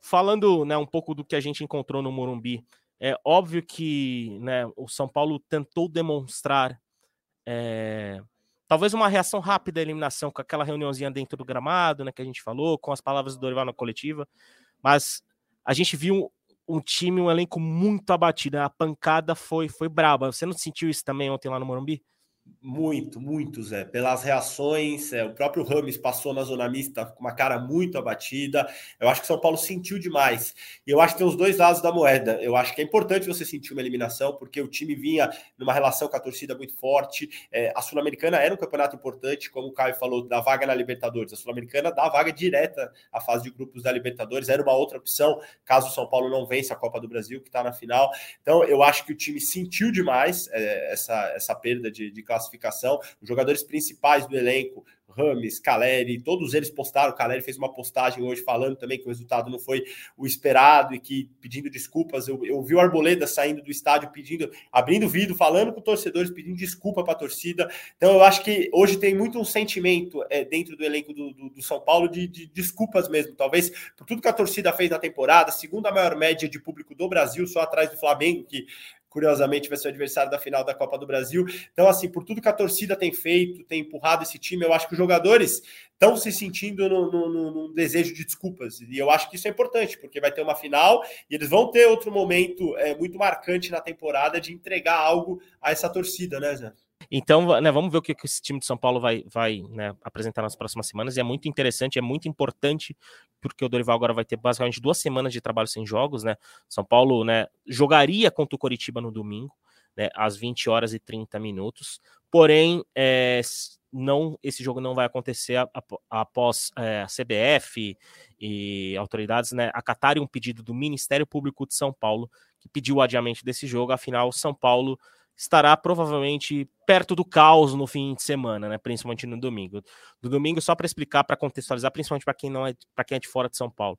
falando né, um pouco do que a gente encontrou no Morumbi, é óbvio que né, o São Paulo tentou demonstrar é, talvez uma reação rápida à eliminação com aquela reuniãozinha dentro do gramado, né, que a gente falou, com as palavras do Dorival na coletiva, mas a gente viu um, um time, um elenco muito abatido, né? a pancada foi foi braba. Você não sentiu isso também ontem lá no Morumbi? Muito, muito, Zé. Pelas reações, é, o próprio Rames passou na zona mista com uma cara muito abatida. Eu acho que São Paulo sentiu demais. E eu acho que tem os dois lados da moeda. Eu acho que é importante você sentir uma eliminação, porque o time vinha numa relação com a torcida muito forte. É, a Sul-Americana era um campeonato importante, como o Caio falou, da vaga na Libertadores. A Sul-Americana dá vaga direta à fase de grupos da Libertadores. Era uma outra opção, caso o São Paulo não vença a Copa do Brasil, que está na final. Então, eu acho que o time sentiu demais é, essa, essa perda de, de classificação. Os jogadores principais do elenco, Rames, Caleri, todos eles postaram. O Caleri fez uma postagem hoje falando também que o resultado não foi o esperado e que pedindo desculpas. Eu, eu vi o Arboleda saindo do estádio pedindo, abrindo o vidro, falando com torcedores, pedindo desculpa para a torcida. Então eu acho que hoje tem muito um sentimento é, dentro do elenco do, do, do São Paulo de, de, desculpas mesmo, talvez por tudo que a torcida fez na temporada, segunda maior média de público do Brasil, só atrás do Flamengo, que curiosamente vai ser o adversário da final da Copa do Brasil. Então, assim, por tudo que a torcida tem feito, tem empurrado esse time, eu acho que os jogadores estão se sentindo no, desejo de desculpas. E eu acho que isso é importante, porque vai ter uma final e eles vão ter outro momento é, muito marcante na temporada de entregar algo a essa torcida, né, Zé? Então, né, vamos ver o que esse time de São Paulo vai, vai né, apresentar nas próximas semanas. E é muito interessante, é muito importante, porque o Dorival agora vai ter basicamente duas semanas de trabalho sem jogos, né? São Paulo né, jogaria contra o Coritiba no domingo, né, às 20 horas e 30 minutos. Porém, é, não esse jogo não vai acontecer após é, a CBF e autoridades né, acatarem um pedido do Ministério Público de São Paulo, que pediu o adiamento desse jogo. Afinal, São Paulo estará provavelmente perto do caos no fim de semana, né? Principalmente no domingo. Do domingo, só para explicar, para contextualizar, principalmente para quem não é para quem é de fora de São Paulo.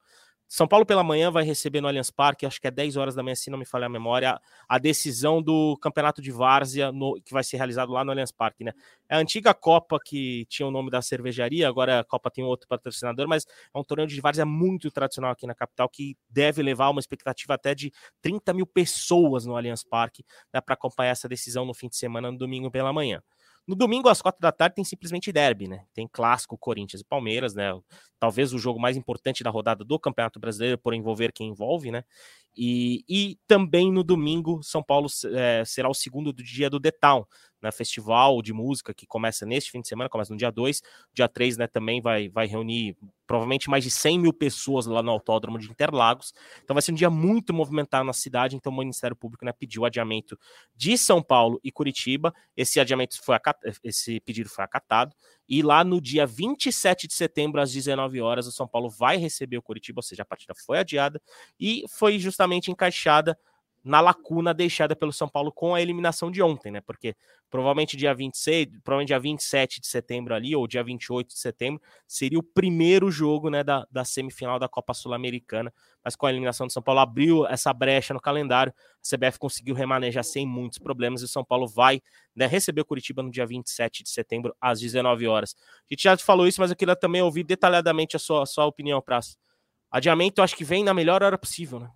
São Paulo pela manhã vai receber no Allianz Parque, acho que é 10 horas da manhã, se não me falha a memória, a decisão do campeonato de várzea no, que vai ser realizado lá no Allianz Parque, né? É a antiga Copa que tinha o nome da cervejaria, agora a Copa tem outro patrocinador, mas é um torneio de várzea muito tradicional aqui na capital que deve levar uma expectativa até de 30 mil pessoas no Allianz Parque né, para acompanhar essa decisão no fim de semana, no domingo pela manhã. No domingo, às quatro da tarde, tem simplesmente derby, né? Tem clássico Corinthians e Palmeiras, né? Talvez o jogo mais importante da rodada do Campeonato Brasileiro, por envolver quem envolve, né? E, e também no domingo, São Paulo é, será o segundo do dia do The Town, né, festival de música que começa neste fim de semana, começa no dia 2. Dia 3 né, também vai, vai reunir provavelmente mais de 100 mil pessoas lá no Autódromo de Interlagos. Então vai ser um dia muito movimentado na cidade. Então o Ministério Público né, pediu adiamento de São Paulo e Curitiba. Esse adiamento foi esse pedido foi acatado. E lá no dia 27 de setembro, às 19 horas, o São Paulo vai receber o Curitiba, ou seja, a partida foi adiada e foi justamente encaixada na lacuna deixada pelo São Paulo com a eliminação de ontem, né? Porque provavelmente dia 26, provavelmente dia 27 de setembro ali, ou dia 28 de setembro, seria o primeiro jogo né, da, da semifinal da Copa Sul-Americana. Mas com a eliminação do São Paulo, abriu essa brecha no calendário. A CBF conseguiu remanejar sem muitos problemas e o São Paulo vai né, receber o Curitiba no dia 27 de setembro, às 19 horas. A gente já falou isso, mas eu queria também ouvir detalhadamente a sua, a sua opinião, Praça. Adiamento, acho que vem na melhor hora possível, né?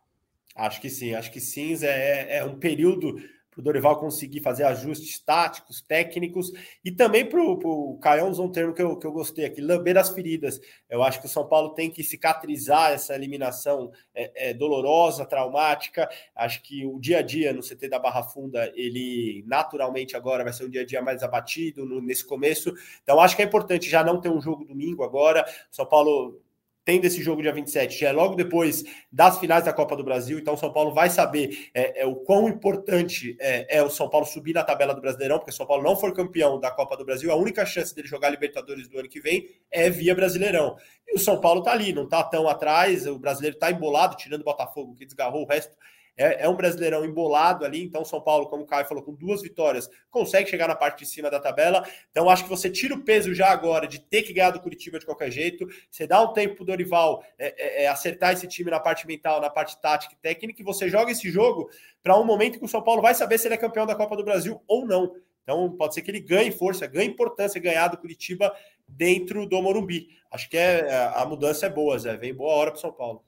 Acho que sim, acho que sim. É, é um período o Dorival conseguir fazer ajustes táticos, técnicos, e também para o Caião usar um termo que eu, que eu gostei aqui, lamber as feridas. Eu acho que o São Paulo tem que cicatrizar essa eliminação é, é, dolorosa, traumática. Acho que o dia a dia no CT da Barra Funda, ele naturalmente agora vai ser um dia a dia mais abatido no, nesse começo. Então, acho que é importante já não ter um jogo domingo agora. O São Paulo tendo esse jogo dia 27, já é logo depois das finais da Copa do Brasil, então o São Paulo vai saber é, é o quão importante é, é, o São Paulo subir na tabela do Brasileirão, porque o São Paulo não for campeão da Copa do Brasil, a única chance dele jogar Libertadores do ano que vem é via Brasileirão. E o São Paulo tá ali, não tá tão atrás, o brasileiro tá embolado, tirando o Botafogo, que desgarrou o resto é, é um brasileirão embolado ali, então São Paulo, como o Caio falou, com duas vitórias, consegue chegar na parte de cima da tabela. Então acho que você tira o peso já agora de ter que ganhar do Curitiba de qualquer jeito. Você dá um tempo pro Dorival é, é, é acertar esse time na parte mental, na parte tática e técnica, e você joga esse jogo para um momento que o São Paulo vai saber se ele é campeão da Copa do Brasil ou não. Então pode ser que ele ganhe força, ganhe importância ganhar do Curitiba dentro do Morumbi. Acho que é, a mudança é boa, Zé. Vem boa hora para São Paulo.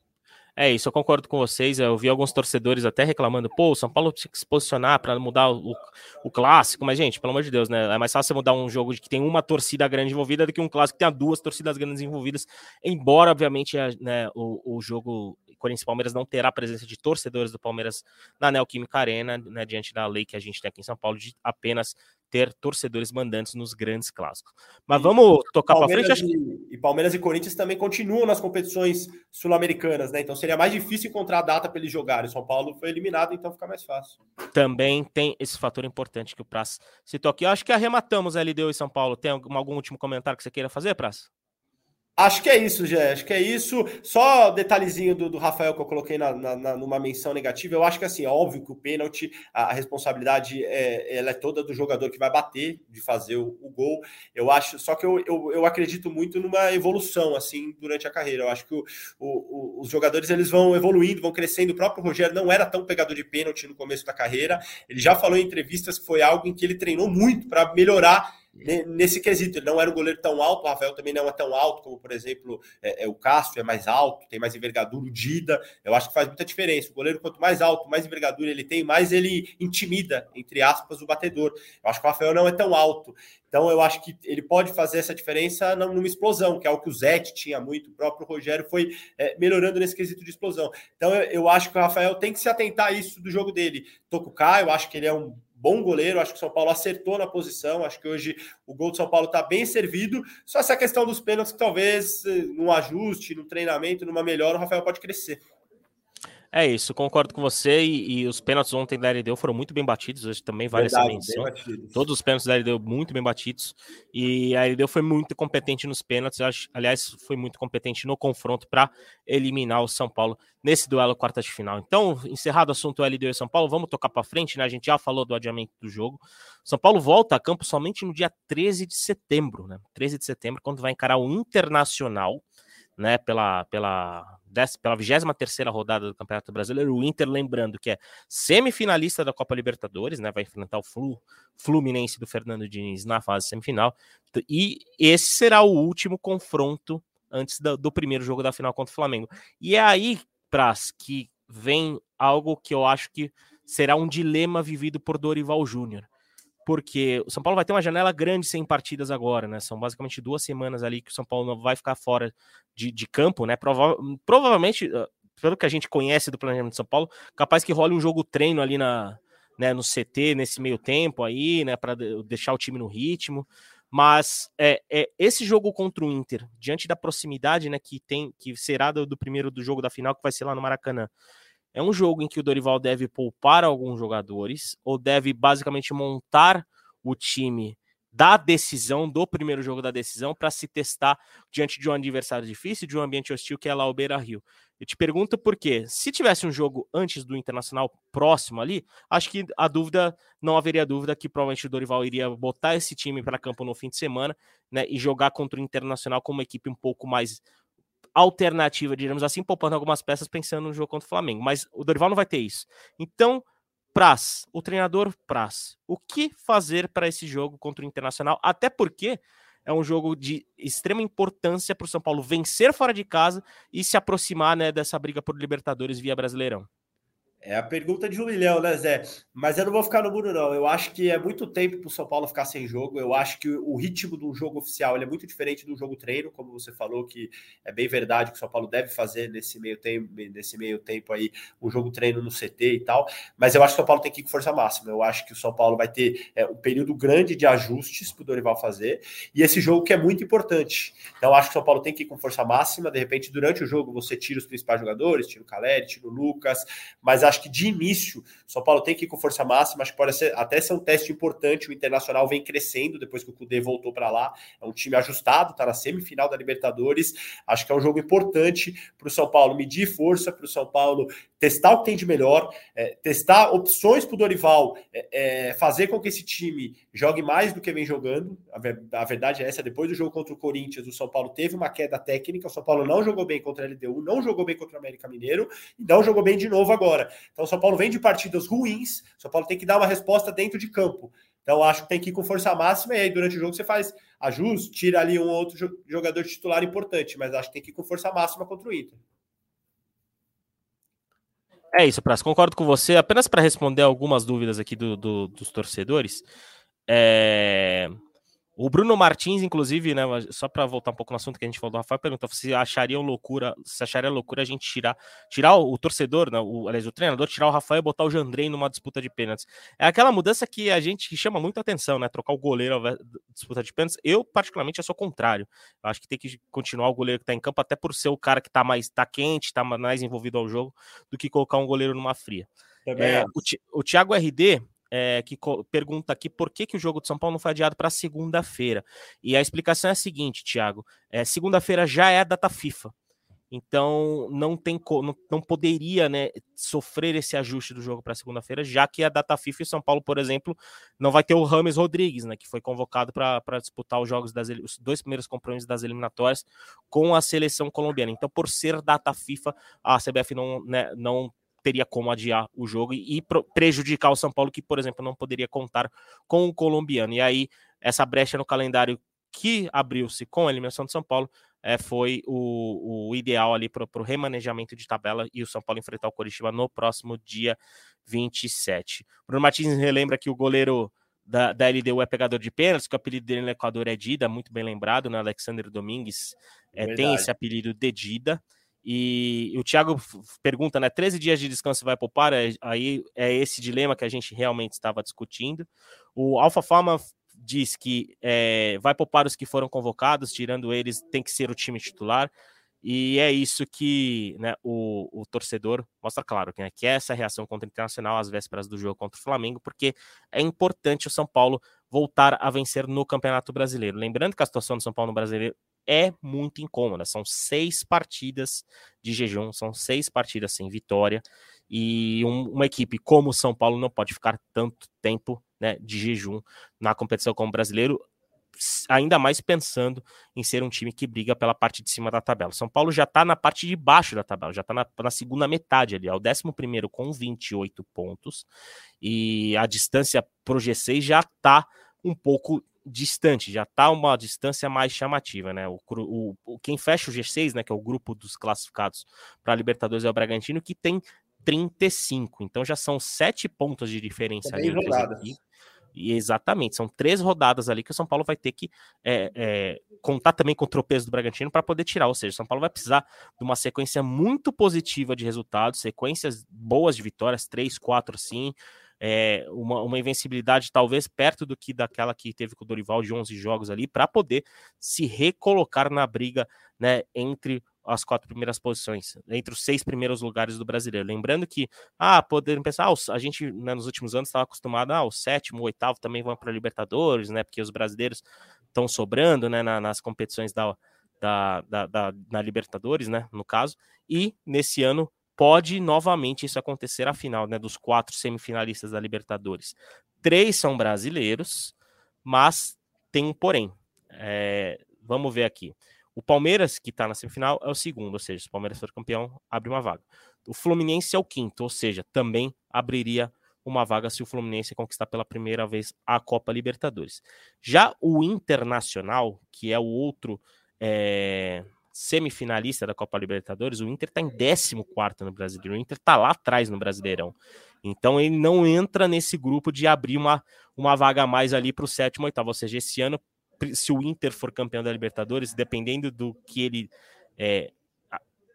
É isso, eu concordo com vocês. Eu vi alguns torcedores até reclamando, pô, o São Paulo tinha que se posicionar para mudar o, o, clássico, mas, gente, pelo amor de Deus, né? É mais fácil mudar um jogo de que tem uma torcida grande envolvida do que um clássico que tenha duas torcidas grandes envolvidas. Embora, obviamente, né, o, o jogo Corinthians Palmeiras não terá a presença de torcedores do Palmeiras na Neoquímica Arena, né, diante da lei que a gente tem aqui em São Paulo, de apenas ter torcedores mandantes nos grandes clássicos. Mas vamos tocar para frente. E, e Palmeiras e Corinthians também continuam nas competições sul-americanas, né? Então seria mais difícil encontrar a data para eles jogarem. São Paulo foi eliminado, então fica mais fácil. Também tem esse fator importante que o Praz citou aqui. Eu acho que arrematamos a LDU e São Paulo. Tem algum, algum último comentário que você queira fazer, Praz? Acho que é isso, Jé. Acho que é isso. Só detalhezinho do, do Rafael que eu coloquei na, na, numa menção negativa. Eu acho que assim, é óbvio que o pênalti, a, a, responsabilidade é, ela é toda do jogador que vai bater, de fazer o, o gol. Eu acho, só que eu, eu, eu, acredito muito numa evolução assim durante a carreira. Eu acho que o, o, os jogadores eles vão evoluindo, vão crescendo. O próprio Rogério não era tão pegador de pênalti no começo da carreira. Ele já falou em entrevistas que foi algo em que ele treinou muito para melhorar nesse quesito. Ele não era um goleiro tão alto, o Rafael também não é tão alto, como, por exemplo, é, é, o Cássio é mais alto, tem mais envergadura, o Dida. Eu acho que faz muita diferença. O goleiro, quanto mais alto, mais envergadura ele tem, mais ele intimida, entre aspas, o batedor. Eu acho que o Rafael não é tão alto. Então, eu acho que ele pode fazer essa diferença numa explosão, que é o que o Zete tinha muito, o próprio Rogério foi é, melhorando nesse quesito de explosão. Então, eu, eu, acho que o Rafael tem que se atentar a isso do jogo dele. Tocucar, eu acho que ele é um bom goleiro. Acho que o São Paulo acertou na posição. Acho que hoje o gol do São Paulo está bem servido. Só essa questão dos pênaltis, que talvez eh, num ajuste, no treinamento, numa melhora, o Rafael pode crescer. É isso, concordo com você. E, e, os pênaltis ontem da LDU foram muito bem batidos. Hoje também vale essa menção. Todos os pênaltis da LDU muito bem batidos. E a LDU foi muito competente nos pênaltis. Acho, aliás, foi muito competente no confronto para eliminar o São Paulo nesse duelo quarta de final. Então, encerrado o assunto LDU e São Paulo, vamos tocar para frente, né? A gente já falou do adiamento do jogo. São Paulo volta a campo somente no dia 13 de setembro, né? 13 de setembro, quando vai encarar o Internacional né, pela, pela, pela 23 rodada do Campeonato Brasileiro. O Inter, lembrando que é semifinalista da Copa Libertadores, né, vai enfrentar o Flu, Fluminense do Fernando Diniz na fase semifinal. E esse será o último confronto antes do, do primeiro jogo da final contra o Flamengo. E é aí, Pras, que vem algo que eu acho que será um dilema vivido por Dorival Júnior porque o São Paulo vai ter uma janela grande sem partidas agora, né? São basicamente duas semanas ali que o São Paulo não vai ficar fora de, de campo, né? Prova provavelmente, ah, pelo que a gente conhece do planejamento de São Paulo, capaz que role um jogo treino ali na, né, no CT nesse meio tempo aí, né? Para deixar o time no ritmo. Mas é, é, esse jogo contra o Inter, diante da proximidade né, que tem, que será do, do primeiro do jogo da final, que vai ser lá no Maracanã é um jogo em que o Dorival deve poupar alguns jogadores ou deve basicamente montar o time da decisão, do primeiro jogo da decisão, para se testar diante de um adversário difícil, de um ambiente hostil que é lá o Beira Rio. Eu te pergunto por quê? Se tivesse um jogo antes do Internacional próximo ali, acho que a dúvida, não haveria dúvida que provavelmente o Dorival iria botar esse time para campo no fim de semana né, e jogar contra o Internacional com uma equipe um pouco mais alternativa, digamos assim, poupando algumas peças pensando no jogo contra o Flamengo. Mas o Dorival não vai ter isso. Então, Praz, o treinador Praz, o que fazer para esse jogo contra o Internacional? Até porque é um jogo de extrema importância para o São Paulo vencer fora de casa e se aproximar né, dessa briga por Libertadores via Brasileirão. É a pergunta de um milhão, né, Zé? Mas eu não vou ficar no muro, não. Eu acho que é muito tempo para o São Paulo ficar sem jogo. Eu acho que o ritmo do jogo oficial é muito diferente do jogo treino, como você falou, que é bem verdade que o São Paulo deve fazer nesse meio tempo, nesse meio tempo aí, o jogo treino no CT e tal. Mas eu acho que o São Paulo tem que ir com força máxima. Eu acho que o São Paulo vai ter é, um período grande de ajustes para o Dorival fazer. E esse jogo que é muito importante. Então, eu acho que o São Paulo tem que ir com força máxima. De repente, durante o jogo, você tira os principais jogadores, tira o Caleri, tira o Lucas, mas acho que de início, São Paulo tem que ir com força máxima, acho que pode ser, até ser um teste importante. O Internacional vem crescendo depois que o Cudê voltou para lá. É um time ajustado, está na semifinal da Libertadores. Acho que é um jogo importante para o São Paulo medir força, para o São Paulo testar o que tem de melhor, é, testar opções para o Dorival, é, é, fazer com que esse time jogue mais do que vem jogando. A, a, verdade é essa: depois do jogo contra o Corinthians, o São Paulo teve uma queda técnica. O São Paulo não jogou bem contra a LDU, não jogou bem contra o América Mineiro e não jogou bem de novo agora. Então, o São Paulo vem de partidas ruins. O São Paulo tem que dar uma resposta dentro de campo. Então, acho que tem que ir com força máxima e aí durante o jogo você faz ajuste, tira ali um outro jogador titular importante, mas acho que tem que ir com força máxima contra o Inter. É isso, Praça. Concordo com você. Apenas para responder algumas dúvidas aqui do, do, dos torcedores. É... O Bruno Martins, inclusive, né, só para voltar um pouco no assunto que a gente falou do Rafael, perguntou se achariam loucura, se acharia loucura a gente tirar, tirar o, o torcedor, né, o, aliás, o treinador, tirar o Rafael e botar o Jandrei numa disputa de pênaltis. É aquela mudança que a gente que chama muita atenção, né? Trocar o goleiro ao disputa de pênaltis. Eu, particularmente, eu sou contrário. Eu acho que tem que continuar o goleiro que tá em campo, até por ser o cara que tá mais tá quente, tá mais envolvido ao jogo, do que colocar um goleiro numa fria. É, o, o Thiago RD, é, que pergunta aqui por que, que o jogo de São Paulo não foi adiado para segunda-feira. E a explicação é a seguinte, Thiago: é, segunda-feira já é a data FIFA. Então não tem não, não poderia né, sofrer esse ajuste do jogo para segunda-feira, já que a data FIFA e São Paulo, por exemplo, não vai ter o Rames Rodrigues, né, que foi convocado para disputar os jogos das os dois primeiros compromissos das eliminatórias com a seleção colombiana. Então, por ser data FIFA, a CBF não, né, não teria como adiar o jogo e, prejudicar o São Paulo, que, por exemplo, não poderia contar com o colombiano. E aí, essa brecha no calendário que abriu-se com a eliminação do São Paulo é, foi o, o, ideal ali para o remanejamento de tabela e o São Paulo enfrentar o Coritiba no próximo dia 27. Bruno Martins relembra que o goleiro da, da LDU é pegador de pênaltis, que o apelido dele no Equador é Dida, muito bem lembrado, né? Alexander Domingues é, tem esse apelido de Dida. E, o Thiago pergunta, né? 13 dias de descanso vai poupar? É, aí é esse dilema que a gente realmente estava discutindo. O Alfa Fama diz que é, vai poupar os que foram convocados, tirando eles, tem que ser o time titular. E é isso que né, o, o torcedor mostra claro, né, que é essa reação contra o Internacional às vésperas do jogo contra o Flamengo, porque é importante o São Paulo voltar a vencer no Campeonato Brasileiro. Lembrando que a situação do São Paulo no Brasileiro é muito incômoda. São seis partidas de jejum, são seis partidas sem vitória. E um, uma equipe como o São Paulo não pode ficar tanto tempo né, de jejum na competição como brasileiro, ainda mais pensando em ser um time que briga pela parte de cima da tabela. São Paulo já está na parte de baixo da tabela, já está na, na, segunda metade ali, é o 11 com 28 pontos, e a distância pro G6 já está um pouco distante, já está uma distância mais chamativa, né? O, o, o, quem fecha o G6, né, que é o grupo dos classificados para a Libertadores é o Bragantino, que tem 35. Então já são sete pontos de diferença ali E exatamente, são três rodadas ali que o São Paulo vai ter que é, é, contar também com o tropeço do Bragantino para poder tirar. Ou seja, o São Paulo vai precisar de uma sequência muito positiva de resultados, sequências boas de vitórias, três, quatro, sim é, uma, uma invencibilidade talvez perto do que daquela que teve com o Dorival de 11 jogos ali, para poder se recolocar na briga né, entre as quatro primeiras posições, entre os seis primeiros lugares do brasileiro. Lembrando que, ah, poderiam pensar, ah, a gente né, nos últimos anos estava acostumado, ah, o sétimo, o oitavo também vão para Libertadores, né, porque os brasileiros estão sobrando né, na, nas competições da, da, da, da, da Libertadores, né, no caso, e nesse ano pode novamente isso acontecer a final né, dos quatro semifinalistas da Libertadores. Três são brasileiros, mas tem um porém. É, vamos ver aqui. O Palmeiras, que está na semifinal, é o segundo, ou seja, se o Palmeiras for campeão, abre uma vaga. O Fluminense é o quinto, ou seja, também abriria uma vaga se o Fluminense conquistar pela primeira vez a Copa Libertadores. Já o Internacional, que é o outro é, semifinalista da Copa Libertadores, o Inter está em 14 no Brasileiro. O Inter está lá atrás no Brasileirão. Então ele não entra nesse grupo de abrir uma, uma vaga a mais ali para o sétimo oitavo. Ou seja, esse ano, se o Inter for campeão da Libertadores, dependendo do que ele é,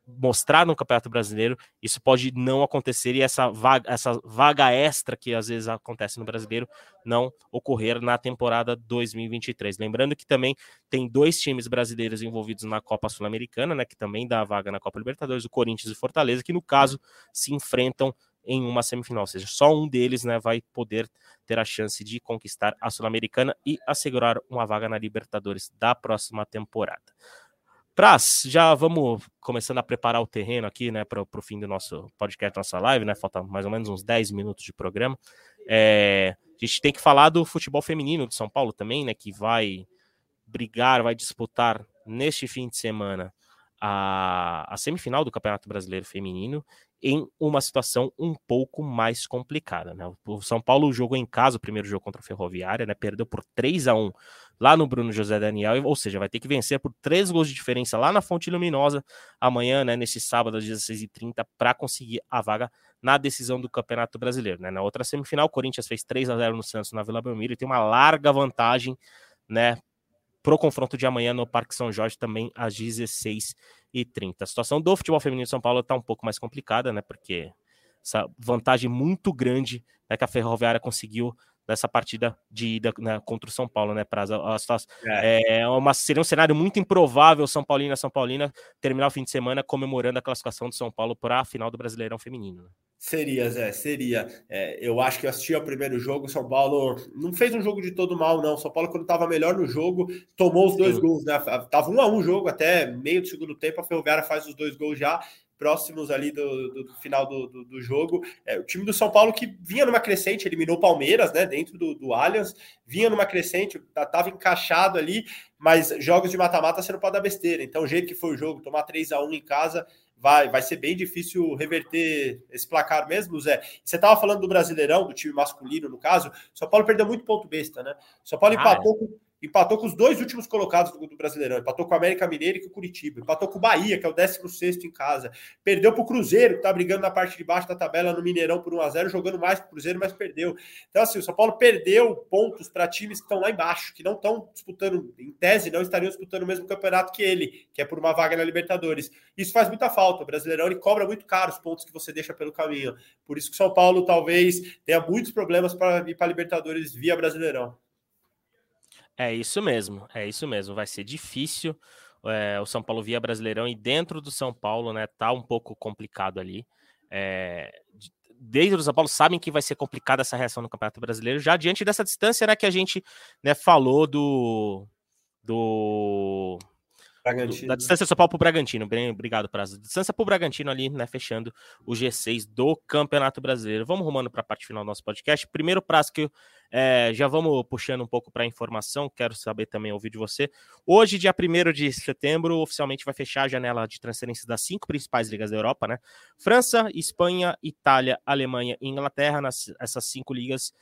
mostrar no Campeonato Brasileiro, isso pode não acontecer e essa vaga, essa vaga extra que às vezes acontece no Brasileiro não ocorrer na temporada 2023. Lembrando que também tem dois times brasileiros envolvidos na Copa Sul-Americana, né, que também dá vaga na Copa Libertadores, o Corinthians e Fortaleza, que no caso se enfrentam em uma semifinal, ou seja, só um deles né, vai poder ter a chance de conquistar a Sul-Americana e assegurar uma vaga na Libertadores da próxima temporada. Praz, já vamos começando a preparar o terreno aqui, né, para o fim do nosso podcast, nossa live, né? Falta mais ou menos uns 10 minutos de programa. É, a gente tem que falar do futebol feminino de São Paulo também, né? Que vai brigar, vai disputar neste fim de semana a, a semifinal do Campeonato Brasileiro Feminino em uma situação um pouco mais complicada. Né? O São Paulo jogou em casa o primeiro jogo contra a Ferroviária, né? perdeu por 3 a 1 lá no Bruno José Daniel, ou seja, vai ter que vencer por três gols de diferença lá na Fonte Luminosa amanhã, né, nesse sábado às 16h30, para conseguir a vaga na decisão do Campeonato Brasileiro. Né? Na outra semifinal, o Corinthians fez 3 a 0 no Santos na Vila Belmiro e tem uma larga vantagem né, pro confronto de amanhã no Parque São Jorge, também às 16h30. A situação do futebol feminino de São Paulo está um pouco mais complicada, né? Porque essa vantagem muito grande né, que a Ferroviária conseguiu nessa partida de ida né, contra o São Paulo, né, Praza? É. é uma, seria um cenário muito improvável São Paulina São Paulina terminar o fim de semana comemorando a classificação do São Paulo para a final do Brasileirão Feminino. Né? Seria, Zé, seria. É, eu acho que eu assisti ao primeiro jogo, São Paulo não fez um jogo de todo mal, não. São Paulo, quando estava melhor no jogo, tomou os dois Sim. gols, né? Tava um a um jogo até meio do segundo tempo, a Ferroviária faz os dois gols já, próximos ali do, do, do final do, do, do jogo. É, o time do São Paulo que vinha numa crescente, eliminou o Palmeiras, né? Dentro do, do Allianz, vinha numa crescente, estava encaixado ali, mas jogos de mata-mata você não pode dar besteira. Então, o jeito que foi o jogo, tomar 3 a 1 em casa vai, vai ser bem difícil reverter esse placar mesmo, Zé. Você estava falando do Brasileirão, do time masculino, no caso. São Paulo perdeu muito ponto besta, né? São Paulo ah, empatou é. Empatou com os dois últimos colocados do, do Brasileirão, empatou com o América Mineiro e com o Curitiba, empatou com o Bahia, que é o 16 em casa, perdeu para o Cruzeiro, que está brigando na parte de baixo da tabela no Mineirão por 1x0, jogando mais que o Cruzeiro, mas perdeu. Então, assim, o São Paulo perdeu pontos para times que estão lá embaixo, que não estão disputando, em tese, não estariam disputando o mesmo campeonato que ele, que é por uma vaga na Libertadores. Isso faz muita falta. O Brasileirão ele cobra muito caro os pontos que você deixa pelo caminho. Por isso que o São Paulo talvez tenha muitos problemas para ir para Libertadores via Brasileirão. É isso mesmo, é isso mesmo. Vai ser difícil é, o São Paulo via Brasileirão e dentro do São Paulo, né, tá um pouco complicado ali. É, desde o São Paulo sabem que vai ser complicada essa reação no Campeonato Brasileiro, já diante dessa distância, né, que a gente né, falou do do Bragantino. Da distância São Paulo para o Bragantino. Bem, obrigado, Prazo. Distância para o Bragantino ali, né? Fechando o G6 do Campeonato Brasileiro. Vamos rumando para a parte final do nosso podcast. Primeiro prazo que é, já vamos puxando um pouco para a informação. Quero saber também ouvir de você. Hoje, dia 1 de setembro, oficialmente vai fechar a janela de transferências das cinco principais ligas da Europa, né? França, Espanha, Itália, Alemanha e Inglaterra. Nas, essas cinco ligas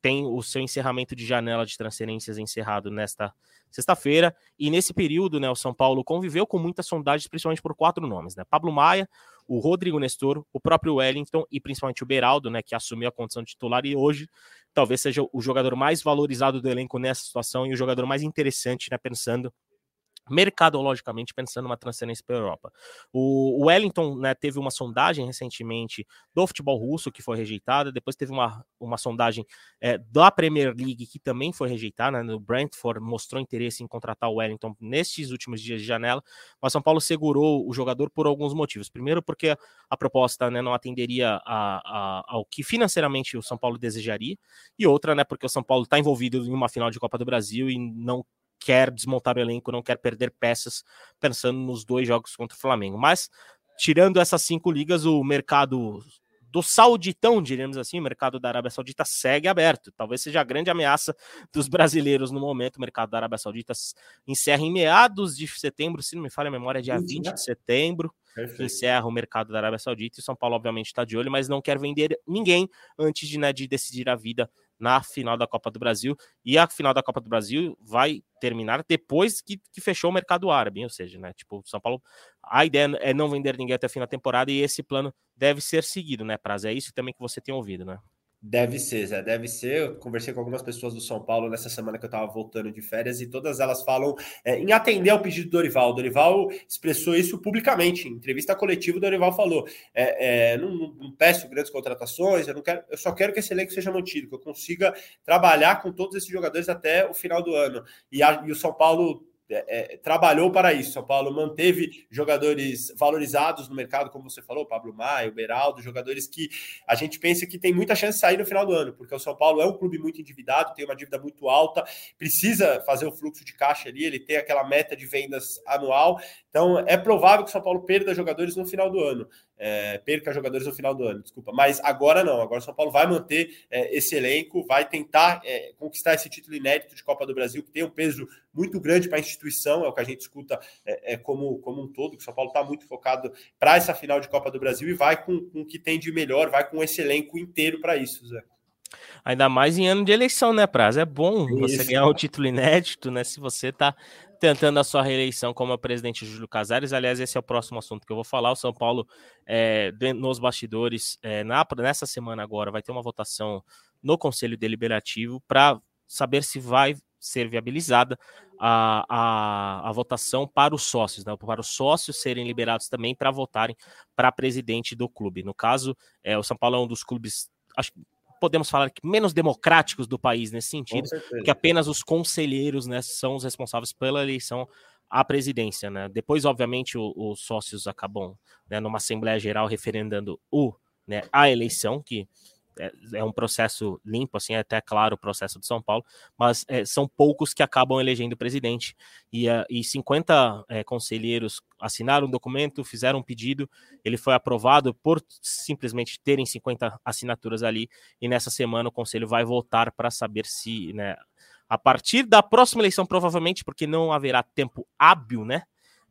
tem o seu encerramento de janela de transferências encerrado nesta sexta-feira. E nesse período, né, o São Paulo conviveu com muitas sondagens, principalmente por quatro nomes, né? Pablo Maia, o Rodrigo Nestor, o próprio Wellington e principalmente o Beraldo, né, que assumiu a condição de titular e hoje talvez seja o jogador mais valorizado do elenco nessa situação e o jogador mais interessante, né, pensando mercadologicamente pensando numa transferência para a Europa. O Wellington né, teve uma sondagem recentemente do futebol russo que foi rejeitada, depois teve uma, uma sondagem é, da Premier League que também foi rejeitada, né, o Brentford mostrou interesse em contratar o Wellington nestes últimos dias de janela, mas São Paulo segurou o jogador por alguns motivos. Primeiro porque a proposta né, não atenderia a, a, ao que financeiramente o São Paulo desejaria, e outra né, porque o São Paulo está envolvido em uma final de Copa do Brasil e não quer desmontar o elenco, não quer perder peças, pensando nos dois jogos contra o Flamengo. Mas, tirando essas cinco ligas, o mercado do sauditão, diríamos assim, o mercado da Arábia Saudita segue aberto. Talvez seja a grande ameaça dos brasileiros no momento. O mercado da Arábia Saudita encerra em meados de setembro, se não me falha a memória, dia 20 né? de setembro. Perfeito. Encerra o mercado da Arábia Saudita e São Paulo, obviamente, está de olho, mas não quer vender ninguém antes de, né, de decidir a vida na final da Copa do Brasil. E a final da Copa do Brasil vai terminar depois que, que fechou o mercado árabe, ou seja, né? Tipo, São Paulo, a ideia é não vender ninguém até o fim da temporada e esse plano deve ser seguido, né, Praz? É isso também que você tem ouvido, né? Deve ser, Zé, deve ser. Eu conversei com algumas pessoas do São Paulo nessa semana que eu estava voltando de férias e todas elas falam é, em atender ao pedido do Dorival. O Dorival expressou isso publicamente. Em entrevista coletiva, o Dorival falou: é, é, não, não, peço grandes contratações, eu, não quero, eu só quero que esse elenco seja mantido, que eu consiga trabalhar com todos esses jogadores até o final do ano. E, a, e o São Paulo é, é, trabalhou para isso. São Paulo manteve jogadores valorizados no mercado, como você falou, Pablo Maio, Beraldo, jogadores que a gente pensa que tem muita chance de sair no final do ano, porque o São Paulo é um clube muito endividado, tem uma dívida muito alta, precisa fazer o fluxo de caixa ali, ele tem aquela meta de vendas anual, então é provável que o São Paulo perda jogadores no final do ano é, perca jogadores no final do ano, desculpa. Mas agora não, agora o São Paulo vai manter é, esse elenco, vai tentar é, conquistar esse título inédito de Copa do Brasil, que tem um peso muito grande para a instituição, é o que a gente escuta é, é, como, como um todo, que o São Paulo está muito focado para essa final de Copa do Brasil e vai com, com o que tem de melhor, vai com esse elenco inteiro para isso, Zé. Ainda mais em ano de eleição, né, Praz? É bom Isso. você ganhar um título inédito, né? Se você está tentando a sua reeleição como presidente Júlio Casares. Aliás, esse é o próximo assunto que eu vou falar. O São Paulo, é, nos bastidores, é, na, nessa semana agora, vai ter uma votação no Conselho Deliberativo para saber se vai ser viabilizada a, a, a, votação para os sócios, né? para os sócios serem liberados também para votarem para presidente do clube. No caso, é, o São Paulo é um dos clubes, acho podemos falar que menos democráticos do país nesse sentido, que apenas os conselheiros né, são os responsáveis pela eleição à presidência. Né? Depois, obviamente, os sócios acabam né, numa Assembleia Geral referendando o, né, a eleição, que é, é, um processo limpo, assim, é até claro o processo de São Paulo, mas é, são poucos que acabam elegendo o presidente. E, uh, e 50 é, conselheiros assinaram um documento, fizeram um pedido, ele foi aprovado por simplesmente terem 50 assinaturas ali, e nessa semana o conselho vai votar para saber se, né, a partir da próxima eleição, provavelmente, porque não haverá tempo hábil, né,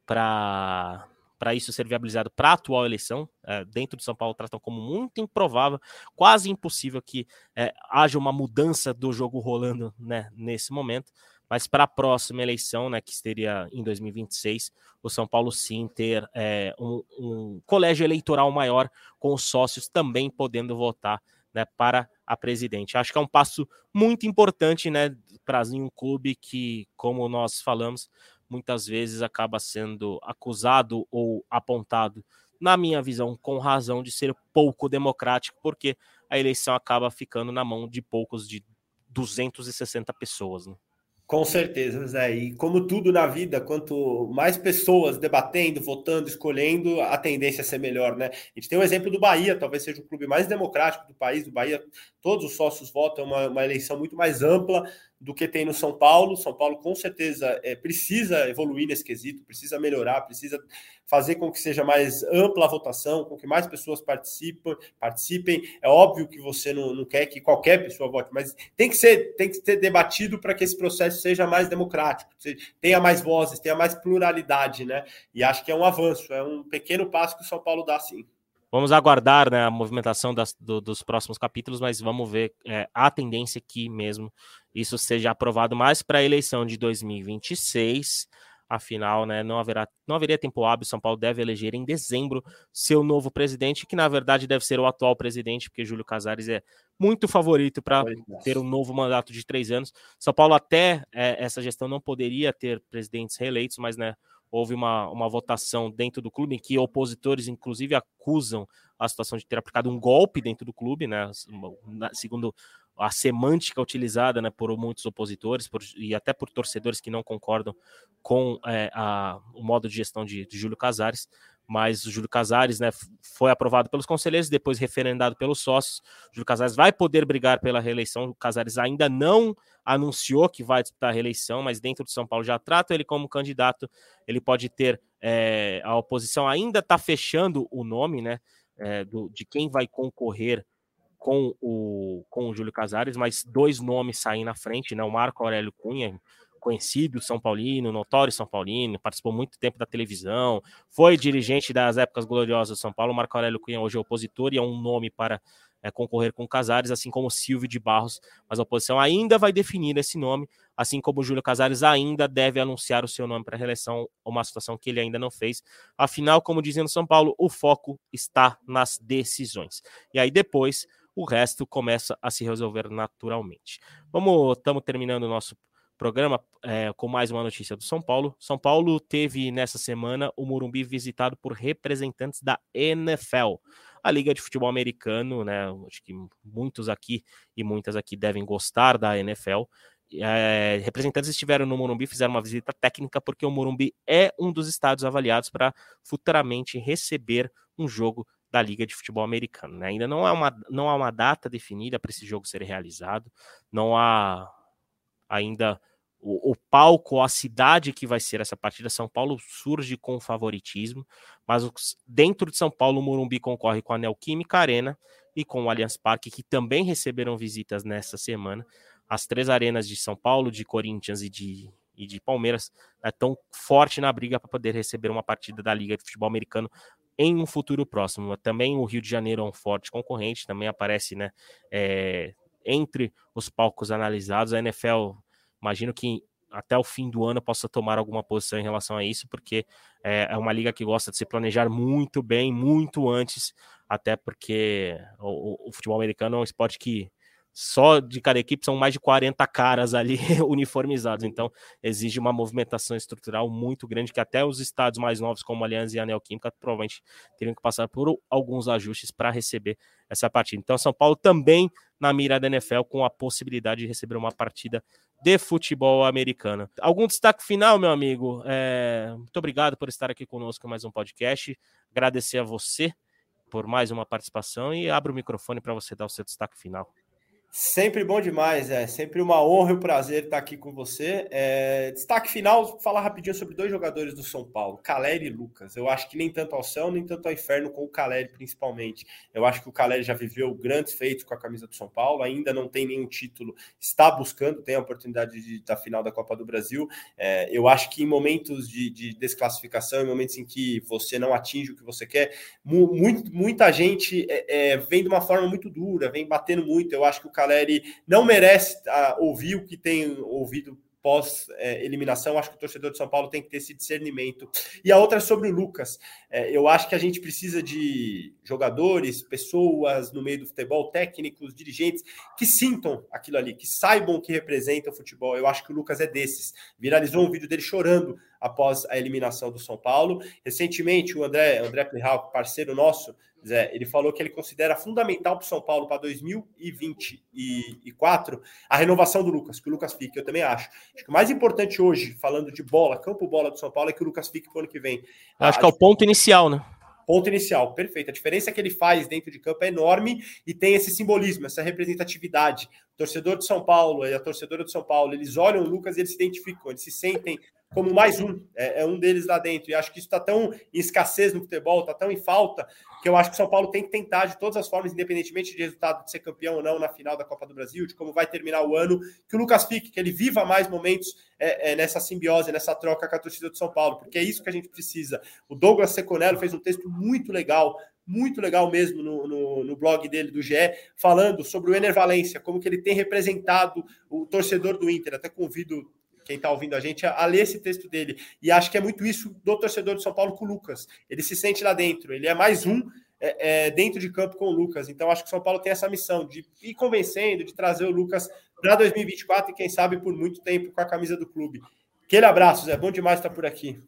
para para isso ser viabilizado para a atual eleição. É, dentro de São Paulo tratam como muito improvável, quase impossível que é, haja uma mudança do jogo rolando né, nesse momento. Mas para a próxima eleição, né, que seria em 2026, o São Paulo sim ter é, um, um, colégio eleitoral maior, com os sócios também podendo votar né, para a presidente. Acho que é um passo muito importante né, para um clube que, como nós falamos, muitas vezes acaba sendo acusado ou apontado, na minha visão, com razão, de ser pouco democrático, porque a eleição acaba ficando na mão de poucos, de 260 pessoas. Né? Com certeza, Zé. E como tudo na vida, quanto mais pessoas debatendo, votando, escolhendo, a tendência é ser melhor, né? A gente tem o exemplo do Bahia, talvez seja o clube mais democrático do país. O Bahia, todos os sócios votam, uma, uma eleição muito mais ampla do que tem no São Paulo. São Paulo, com certeza, é, precisa evoluir nesse quesito, precisa melhorar, precisa fazer com que seja mais ampla a votação, com que mais pessoas participem. participem. É óbvio que você não, não quer que qualquer pessoa vote, mas tem que ser, tem que ser debatido para que esse processo seja mais democrático, tenha mais vozes, tenha mais pluralidade, né? E acho que é um avanço, é um pequeno passo que o São Paulo dá sim. Vamos aguardar né, a movimentação das, do, dos próximos capítulos, mas vamos ver é, a tendência que mesmo isso seja aprovado mais para a eleição de 2026. Afinal, né, não, haverá, não haveria tempo hábil. São Paulo deve eleger em dezembro seu novo presidente, que na verdade deve ser o atual presidente, porque Júlio Casares é muito favorito para ter um novo mandato de três anos. São Paulo, até é, essa gestão, não poderia ter presidentes reeleitos, mas né, houve uma, uma votação dentro do clube em que opositores, inclusive, acusam a situação de ter aplicado um golpe dentro do clube, né? Segundo a semântica utilizada né, por muitos opositores por, e até por torcedores que não concordam com é, a, o modo de gestão de, de Júlio Casares mas o Júlio Casares né, foi aprovado pelos conselheiros, depois referendado pelos sócios. O Júlio Casares vai poder brigar pela reeleição. O Casares ainda não anunciou que vai disputar a reeleição, mas dentro de São Paulo já trata ele como candidato. Ele pode ter é, a oposição ainda está fechando o nome, né, é, do, de quem vai concorrer com o com o Júlio Casares, mas dois nomes saem na frente, né, o Marco Aurélio Cunha conhecido São Paulino, notório São Paulino, participou muito tempo da televisão, foi dirigente das épocas gloriosas do São Paulo. Marco Aurélio Cunha hoje é opositor e é um nome para é, concorrer com Casares, assim como Silvio de Barros, mas a oposição ainda vai definir esse nome, assim como Júlio Casares ainda deve anunciar o seu nome para a reeleição, uma situação que ele ainda não fez. Afinal, como dizia no São Paulo, o foco está nas decisões. E aí depois o resto começa a se resolver naturalmente. Vamos, estamos terminando o nosso programa é, com mais uma notícia do São Paulo. São Paulo teve nessa semana o Morumbi visitado por representantes da NFL, a Liga de Futebol Americano, né? Acho que muitos aqui e muitas aqui devem gostar da NFL. É, representantes estiveram no Morumbi, fizeram uma visita técnica, porque o Morumbi é um dos estados avaliados para futuramente receber um jogo da Liga de Futebol Americano. Né? Ainda não há, uma, não há uma data definida para esse jogo ser realizado, não há ainda o, o, palco, a cidade que vai ser essa partida. São Paulo surge com favoritismo, mas dentro de São Paulo, o Morumbi concorre com a Neoquímica Arena e com o Allianz Parque, que também receberam visitas nessa semana. As três arenas de São Paulo, de Corinthians e de, e de Palmeiras estão né, forte na briga para poder receber uma partida da Liga de Futebol Americano em um futuro próximo. Também o Rio de Janeiro é um forte concorrente, também aparece né, é, entre os palcos analisados. A NFL Imagino que até o fim do ano possa tomar alguma posição em relação a isso, porque é, é uma liga que gosta de se planejar muito bem, muito antes, até porque o, o futebol americano é um esporte que só de cada equipe são mais de 40 caras ali uniformizados, então exige uma movimentação estrutural muito grande que até os estados mais novos como Aliança e a Neoquímica provavelmente teriam que passar por alguns ajustes para receber essa partida. Então São Paulo também na mira da NFL com a possibilidade de receber uma partida de futebol americano. Algum destaque final, meu amigo? É... Muito obrigado por estar aqui conosco em mais um podcast. Agradecer a você por mais uma participação e abro o microfone para você dar o seu destaque final. Sempre bom demais, é sempre uma honra e um prazer estar aqui com você. É, destaque final, falar rapidinho sobre dois jogadores do São Paulo, Caleri e Lucas. Eu acho que nem tanto ao céu, nem tanto ao inferno com o Caleri, principalmente. Eu acho que o Caleri já viveu grandes feitos com a camisa do São Paulo, ainda não tem nenhum título, está buscando, tem a oportunidade de, da final da Copa do Brasil. É, eu acho que em momentos de, de, desclassificação, em momentos em que você não atinge o que você quer, mu muito, muita gente é, é, vem de uma forma muito dura, vem batendo muito. Eu acho que o Caleri não merece uh, ouvir o que tem ouvido pós-eliminação. É, acho que o torcedor de São Paulo tem que ter esse discernimento. E a outra é sobre o Lucas. É, eu acho que a gente precisa de jogadores, pessoas no meio do futebol, técnicos, dirigentes, que sintam aquilo ali, que saibam que representa o futebol. Eu acho que o Lucas é desses. Viralizou um vídeo dele chorando após a eliminação do São Paulo. Recentemente, o André, André Plihal, parceiro nosso, Zé, ele falou que ele considera fundamental para o São Paulo para 2024 a renovação do Lucas, que o Lucas fique. Eu também acho. Acho que o mais importante hoje, falando de bola, campo bola do São Paulo, é que o Lucas fique para o ano que vem. Acho a, que é o ponto inicial, né? Ponto inicial, perfeito. A diferença que ele faz dentro de campo é enorme e tem esse simbolismo, essa representatividade. O torcedor de São Paulo e a torcedora de São Paulo, eles olham o Lucas e eles se identificam, eles se sentem como mais um, é, é, um deles lá dentro. E acho que isso está tão em escassez no futebol, está tão em falta, que eu acho que o São Paulo tem que tentar de todas as formas, independentemente de resultado de ser campeão ou não na final da Copa do Brasil, de como vai terminar o ano, que o Lucas fique, que ele viva mais momentos é, é, nessa simbiose, nessa troca com a torcida do São Paulo, porque é isso que a gente precisa. O Douglas Seconello fez um texto muito legal, muito legal mesmo no, no, no, blog dele do GE, falando sobre o Ener Valência, como que ele tem representado o torcedor do Inter. Até convido quem está ouvindo a gente, a, a, ler esse texto dele. E acho que é muito isso do torcedor de São Paulo com o Lucas. Ele se sente lá dentro, ele é mais um é, é, dentro de campo com o Lucas. Então acho que o São Paulo tem essa missão de ir convencendo, de trazer o Lucas para 2024 e quem sabe por muito tempo com a camisa do clube. Aquele abraço, Zé. Bom demais estar por aqui.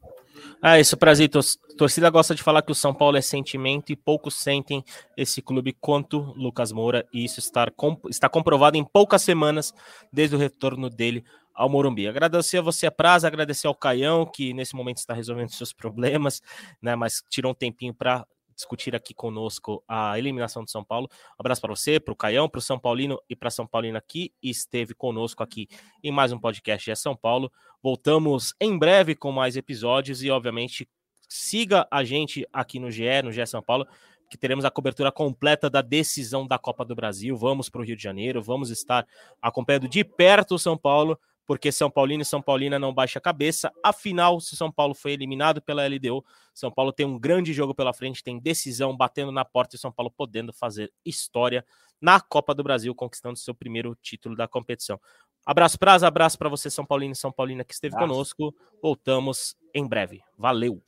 Ah, isso, Prazito. Torcida gosta de falar que o São Paulo é sentimento e poucos sentem esse clube quanto Lucas Moura, e isso está, está comprovado em poucas semanas desde o retorno dele ao Morumbi. Agradecer a você, Praza, agradecer ao Caião, que nesse momento está resolvendo seus problemas, né? Mas tirou um tempinho para discutir aqui conosco a eliminação do São Paulo. Um abraço para você, para o Caião, para o São Paulino e para São Paulino aqui. Esteve conosco aqui em mais um podcast de São Paulo. Voltamos em breve com mais episódios e, obviamente, siga a gente aqui no GE, no GE São Paulo, que teremos a cobertura completa da decisão da Copa do Brasil. Vamos para o Rio de Janeiro, vamos estar acompanhando de perto o São Paulo porque São Paulino e São Paulina não baixa a cabeça. Afinal, se São Paulo foi eliminado pela LDU, São Paulo tem um grande jogo pela frente, tem decisão batendo na porta e São Paulo podendo fazer história na Copa do Brasil, conquistando seu primeiro título da competição. Abraço para abraço para você, São Paulino e São Paulina, que esteve Abraço. conosco. Voltamos em breve. Valeu!